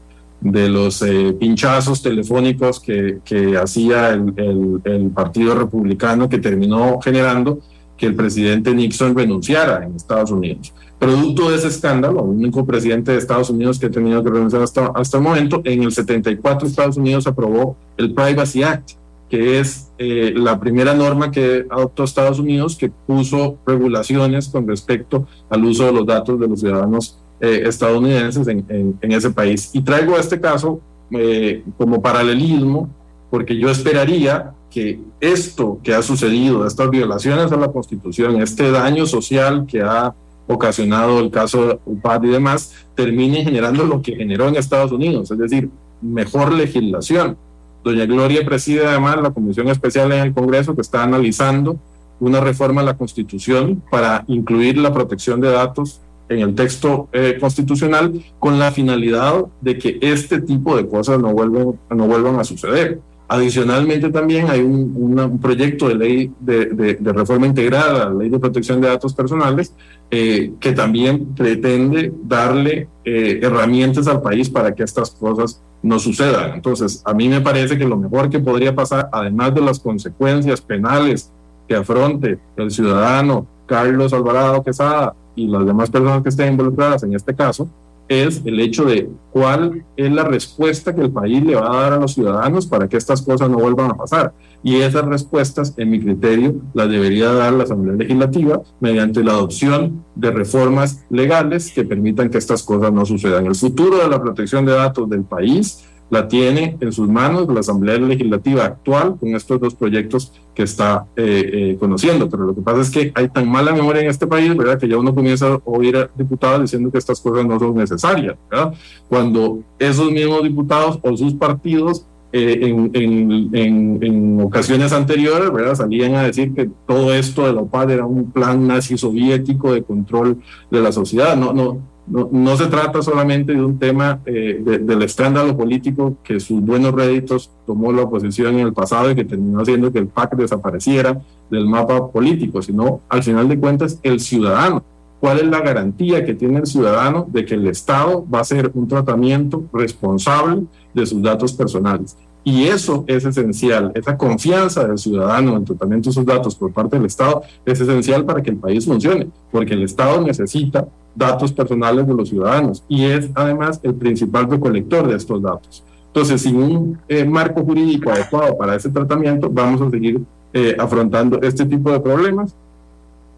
los pinchazos telefónicos que, que hacía el, el, Partido Republicano, que terminó generando que el presidente Nixon renunciara en Estados Unidos. Producto de ese escándalo, el único presidente de Estados Unidos que ha tenido que renunciar hasta, hasta el momento, en el 74 Estados Unidos aprobó el Privacy Act, que es eh, la primera norma que adoptó Estados Unidos que puso regulaciones con respecto al uso de los datos de los ciudadanos eh, estadounidenses en, ese país. Y traigo este caso eh, como paralelismo, porque yo esperaría que esto que ha sucedido, estas violaciones a la Constitución, este daño social que ha ocasionado el caso UPAD y demás, termine generando lo que generó en Estados Unidos, es decir, mejor legislación. Doña Gloria preside además la Comisión Especial en el Congreso que está analizando una reforma a la Constitución para incluir la protección de datos en el texto eh, constitucional con la finalidad de que este tipo de cosas no vuelvan, no vuelvan a suceder. Adicionalmente también hay un, proyecto de ley de, reforma integral a la ley de protección de datos personales eh, que también pretende darle eh, herramientas al país para que estas cosas no sucedan. Entonces, a mí me parece que lo mejor que podría pasar, además de las consecuencias penales que afronte el ciudadano Carlos Alvarado Quesada y las demás personas que estén involucradas en este caso, es el hecho de cuál es la respuesta que el país le va a dar a los ciudadanos para que estas cosas no vuelvan a pasar. Y esas respuestas, en mi criterio, las debería dar la Asamblea Legislativa mediante la adopción de reformas legales que permitan que estas cosas no sucedan. El futuro de la protección de datos del país la tiene en sus manos la Asamblea Legislativa actual con estos dos proyectos que está eh, eh, conociendo. Pero lo que pasa es que hay tan mala memoria en este país, ¿verdad? Que ya uno comienza a oír a diputados diciendo que estas cosas no son necesarias, ¿verdad? Cuando esos mismos diputados o sus partidos eh, en, en, en, ocasiones anteriores, ¿verdad? Salían a decir que todo esto de la OPAD era un plan nazi soviético de control de la sociedad. No, no, no, no, se trata solamente de un tema eh, del escándalo político que sus buenos réditos tomó la oposición en el pasado y que terminó haciendo que el PAC desapareciera del mapa político, sino al final de cuentas el ciudadano ¿Cuál es la garantía que tiene el ciudadano de que el Estado va a hacer un tratamiento responsable de sus datos personales? Y eso es esencial, esa confianza del ciudadano en tratamiento de sus datos por parte del Estado es esencial para que el país funcione, porque el Estado necesita datos personales de los ciudadanos y es además el principal recolector de estos datos. Entonces, sin un eh, marco jurídico adecuado para ese tratamiento, vamos a seguir eh, afrontando este tipo de problemas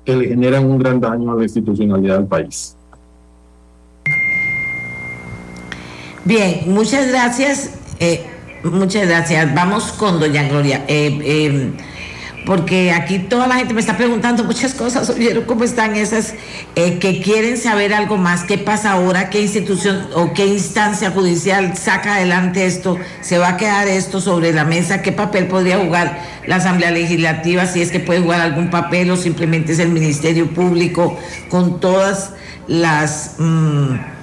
que le generan un gran daño a la institucionalidad del país. Bien, muchas gracias. Eh, Muchas gracias. Vamos con doña Gloria. Eh, eh, porque aquí toda la gente me está preguntando muchas cosas, oyeron cómo están esas eh, que quieren saber algo más, qué pasa ahora, qué institución o qué instancia judicial saca adelante esto, se va a quedar esto sobre la mesa, qué papel podría jugar la Asamblea Legislativa, si es que puede jugar algún papel o simplemente es el Ministerio Público con todas las... Mm,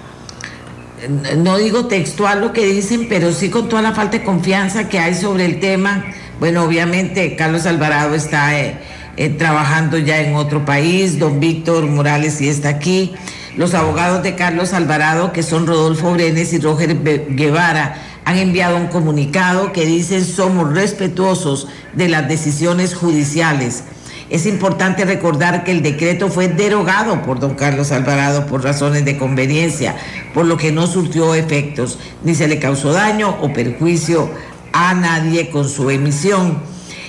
no digo textual lo que dicen, pero sí con toda la falta de confianza que hay sobre el tema. Bueno, obviamente Carlos Alvarado está eh, eh, trabajando ya en otro país, don Víctor Morales sí está aquí. Los abogados de Carlos Alvarado, que son Rodolfo Brenes y Roger Guevara, han enviado un comunicado que dice somos respetuosos de las decisiones judiciales es importante recordar que el decreto fue derogado por don Carlos Alvarado por razones de conveniencia, por lo que no surtió efectos, ni se le causó daño o perjuicio a nadie con su emisión.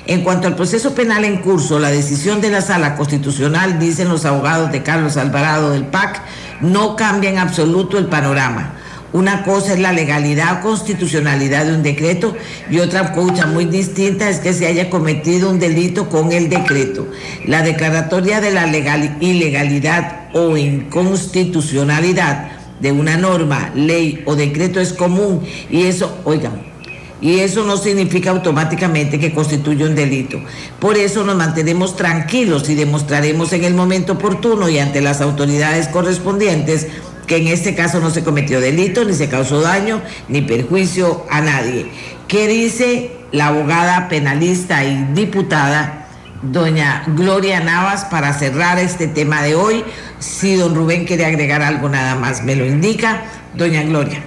En cuanto al proceso penal en curso, la decisión de la Sala Constitucional, dicen los abogados de Carlos Alvarado del PAC, no cambia en absoluto el panorama. Una cosa es la legalidad o constitucionalidad de un decreto y otra cosa muy distinta es que se haya cometido un delito con el decreto. La declaratoria de la legal ilegalidad o inconstitucionalidad de una norma, ley o decreto es común y eso, oigan, y eso no significa automáticamente que constituye un delito. Por eso nos mantenemos tranquilos y demostraremos en el momento oportuno y ante las autoridades correspondientes que en este caso no se cometió delito, ni se causó daño, ni perjuicio a nadie. ¿Qué dice la abogada penalista y diputada doña Gloria Navas para cerrar este tema de hoy? Si don Rubén quiere agregar algo nada más, me lo indica. Doña Gloria.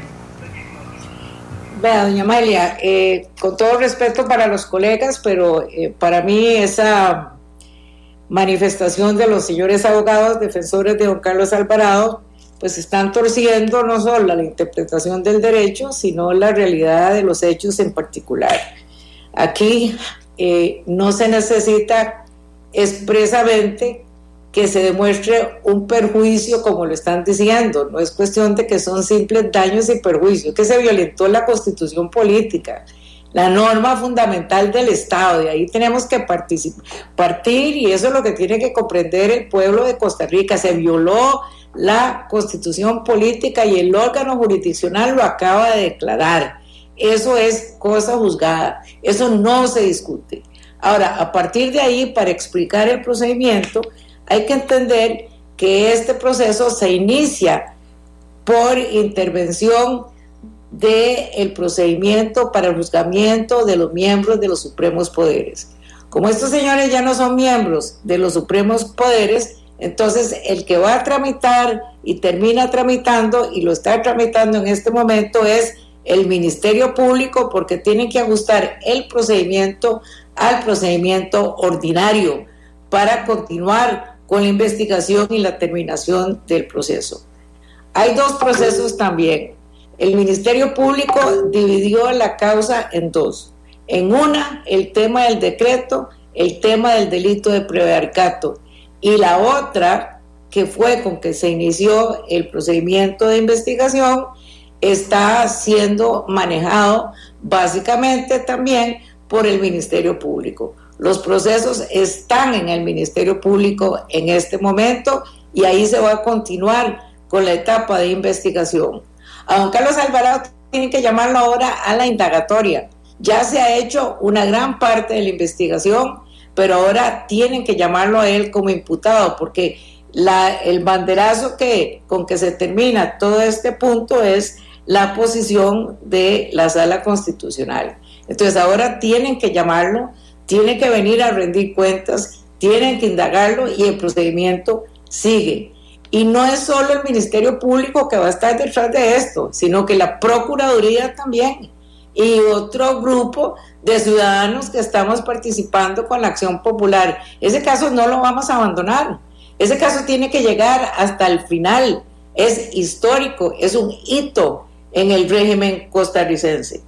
Vea, doña Amalia, eh, con todo respeto para los colegas, pero eh, para mí esa manifestación de los señores abogados defensores de don Carlos Alvarado pues están torciendo no solo la interpretación del derecho, sino la realidad de los hechos en particular. Aquí eh, no se necesita expresamente que se demuestre un perjuicio como lo están diciendo, no es cuestión de que son simples daños y perjuicios, que se violentó la constitución política, la norma fundamental del Estado, de ahí tenemos que partir y eso es lo que tiene que comprender el pueblo de Costa Rica, se violó la constitución política y el órgano jurisdiccional lo acaba de declarar. Eso es cosa juzgada, eso no se discute. Ahora, a partir de ahí, para explicar el procedimiento, hay que entender que este proceso se inicia por intervención del procedimiento para el juzgamiento de los miembros de los supremos poderes. Como estos señores ya no son miembros de los supremos poderes, entonces, el que va a tramitar y termina tramitando y lo está tramitando en este momento es el Ministerio Público porque tiene que ajustar el procedimiento al procedimiento ordinario para continuar con la investigación y la terminación del proceso. Hay dos procesos también. El Ministerio Público dividió la causa en dos. En una, el tema del decreto, el tema del delito de prevaricato y la otra, que fue con que se inició el procedimiento de investigación, está siendo manejado básicamente también por el Ministerio Público. Los procesos están en el Ministerio Público en este momento y ahí se va a continuar con la etapa de investigación. A don Carlos Alvarado tiene que llamarlo ahora a la indagatoria. Ya se ha hecho una gran parte de la investigación pero ahora tienen que llamarlo a él como imputado, porque la, el banderazo que, con que se termina todo este punto es la posición de la sala constitucional. Entonces ahora tienen que llamarlo, tienen que venir a rendir cuentas, tienen que indagarlo y el procedimiento sigue. Y no es solo el Ministerio Público que va a estar detrás de esto, sino que la Procuraduría también y otro grupo de ciudadanos que estamos participando con la acción popular. Ese caso no lo vamos a abandonar. Ese caso tiene que llegar hasta el final. Es histórico, es un hito en el régimen costarricense.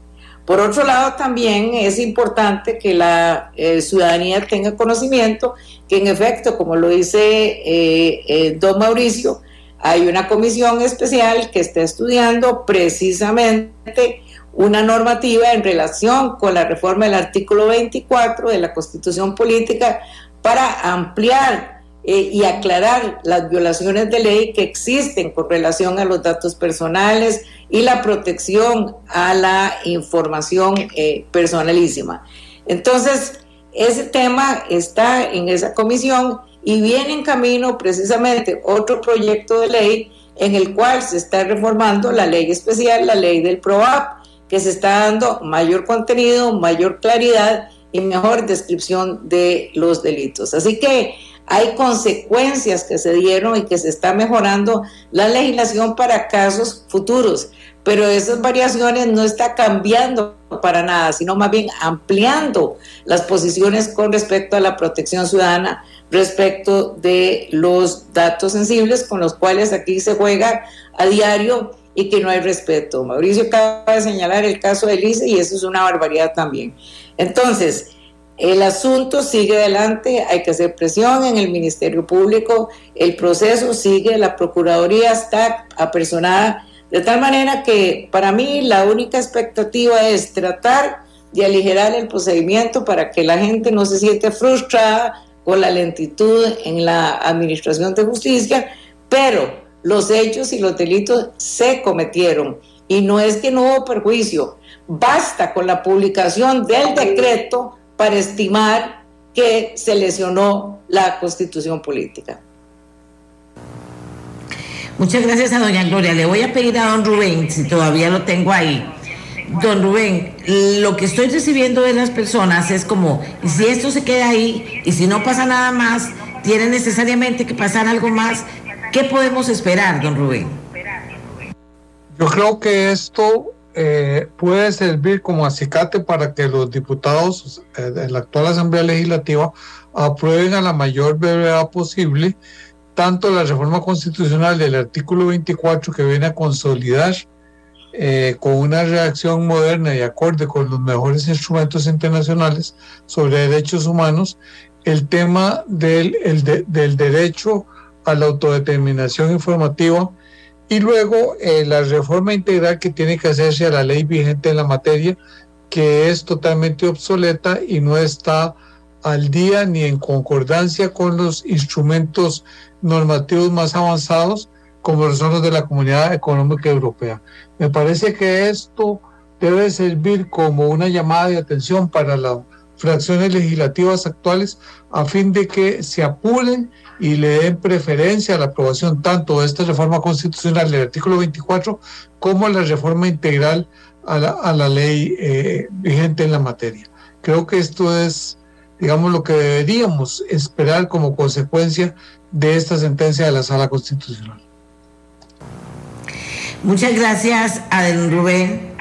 Por otro lado, también es importante que la eh, ciudadanía tenga conocimiento que en efecto, como lo dice eh, eh, don Mauricio, hay una comisión especial que está estudiando precisamente una normativa en relación con la reforma del artículo 24 de la Constitución Política para ampliar eh, y aclarar las violaciones de ley que existen con relación a los datos personales y la protección a la información eh, personalísima. Entonces, ese tema está en esa comisión y viene en camino precisamente otro proyecto de ley en el cual se está reformando la ley especial, la ley del PROAP, que se está dando mayor contenido, mayor claridad y mejor descripción de los delitos. Así que hay consecuencias que se dieron y que se está mejorando la legislación para casos futuros, pero esas variaciones no está cambiando para nada, sino más bien ampliando las posiciones con respecto a la protección ciudadana, respecto de los datos sensibles con los cuales aquí se juega a diario y que no hay respeto. Mauricio acaba de señalar el caso de Elise y eso es una barbaridad también. Entonces, el asunto sigue adelante, hay que hacer presión en el Ministerio Público, el proceso sigue, la Procuraduría está apersonada, de tal manera que para mí la única expectativa es tratar de aligerar el procedimiento para que la gente no se siente frustrada con la lentitud en la administración de justicia, pero los hechos y los delitos se cometieron y no es que no hubo perjuicio, basta con la publicación del decreto para estimar que se lesionó la constitución política. Muchas gracias a doña Gloria. Le voy a pedir a don Rubén, si todavía lo tengo ahí. Don Rubén, lo que estoy recibiendo de las personas es como, si esto se queda ahí, y si no pasa nada más, tiene necesariamente que pasar algo más, ¿qué podemos esperar, don Rubén? Yo creo que esto eh, puede servir como acicate para que los diputados eh, de la actual Asamblea Legislativa aprueben a la mayor brevedad posible tanto la reforma constitucional del artículo 24 que viene a consolidar eh, con una reacción moderna y acorde con los mejores instrumentos internacionales sobre derechos humanos el tema del, del derecho a la autodeterminación informativa y luego eh, la reforma integral que tiene que hacerse a la ley vigente en la materia, que es totalmente obsoleta y no está al día ni en concordancia con los instrumentos normativos más avanzados como son los de la Comunidad Económica Europea. Me parece que esto debe servir como una llamada de atención para las fracciones legislativas actuales a fin de que se apuren y le den preferencia a la aprobación tanto de esta reforma constitucional del artículo 24 como la reforma integral a la, a la ley eh, vigente en la materia. Creo que esto es, digamos, lo que deberíamos esperar como consecuencia de esta sentencia de la Sala Constitucional. Muchas gracias a don Rubén,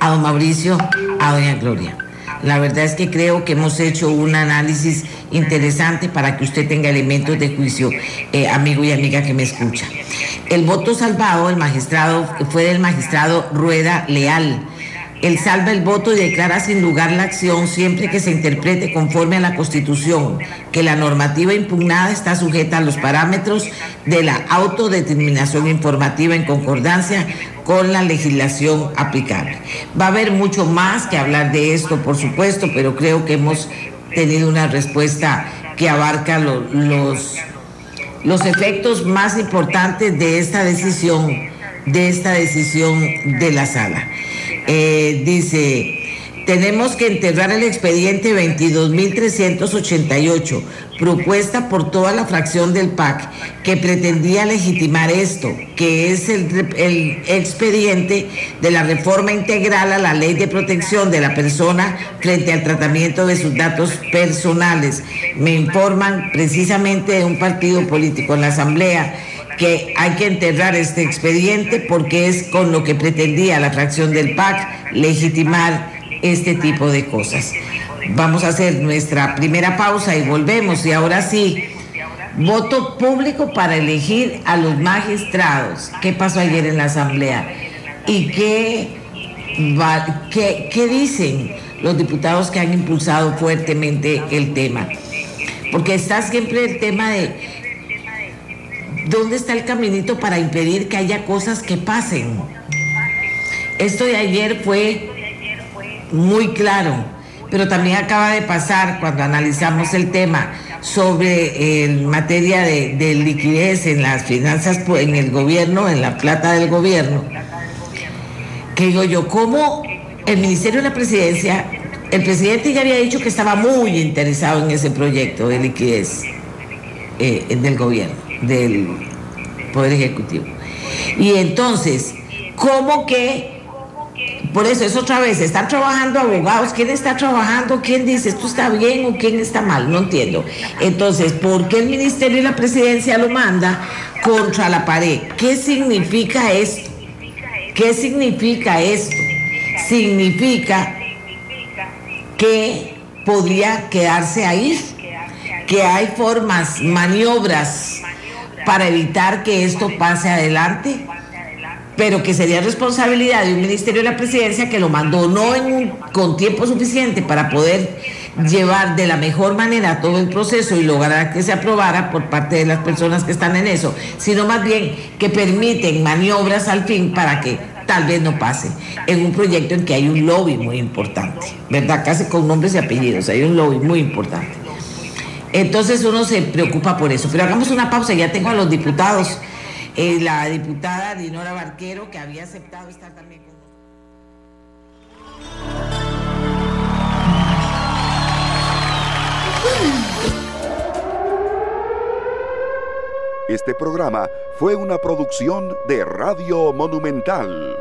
a don Mauricio, a doña Gloria. La verdad es que creo que hemos hecho un análisis interesante para que usted tenga elementos de juicio, eh, amigo y amiga que me escucha. El voto salvado el magistrado fue del magistrado Rueda Leal. Él salva el voto y declara sin lugar la acción siempre que se interprete conforme a la Constitución, que la normativa impugnada está sujeta a los parámetros de la autodeterminación informativa en concordancia con la legislación aplicable. Va a haber mucho más que hablar de esto, por supuesto, pero creo que hemos tenido una respuesta que abarca los, los efectos más importantes de esta decisión, de esta decisión de la sala. Eh, dice, tenemos que enterrar el expediente 22.388, propuesta por toda la fracción del PAC, que pretendía legitimar esto, que es el, el, expediente de la reforma integral a la ley de protección de la persona frente al tratamiento de sus datos personales. Me informan precisamente de un partido político en la Asamblea que hay que enterrar este expediente porque es con lo que pretendía la fracción del PAC legitimar este tipo de cosas. Vamos a hacer nuestra primera pausa y volvemos. Y ahora sí, voto público para elegir a los magistrados. ¿Qué pasó ayer en la Asamblea? ¿Y qué, qué, qué dicen los diputados que han impulsado fuertemente el tema? Porque está siempre el tema de dónde está el caminito para impedir que haya cosas que pasen. Esto de ayer fue muy claro, pero también acaba de pasar cuando analizamos el tema sobre eh, materia de, liquidez en las finanzas, en el gobierno, en la plata del gobierno, que digo yo, ¿cómo el Ministerio de la Presidencia, el presidente ya había dicho que estaba muy interesado en ese proyecto de liquidez eh, del gobierno, del Poder Ejecutivo. Y entonces, ¿cómo que por eso es otra vez, están trabajando abogados, ¿quién está trabajando? ¿Quién dice esto está bien o quién está mal? No entiendo. Entonces, ¿por qué el Ministerio y la Presidencia lo manda contra la pared? ¿Qué significa esto? ¿Qué significa esto? Significa que podría quedarse ahí, que hay formas, maniobras para evitar que esto pase adelante pero que sería responsabilidad de un ministerio de la presidencia que lo mandó no con tiempo suficiente para poder llevar de la mejor manera todo el proceso y lograr que se aprobara por parte de las personas que están en eso, sino más bien que permiten maniobras al fin para que tal vez no pase en un proyecto en que hay un lobby muy importante, ¿verdad? Casi con nombres y apellidos, hay un lobby muy importante. Entonces uno se preocupa por eso, pero hagamos una pausa, ya tengo a los diputados. Eh, la diputada Dinora Barquero, que había aceptado estar también con Este programa fue una producción de Radio Monumental.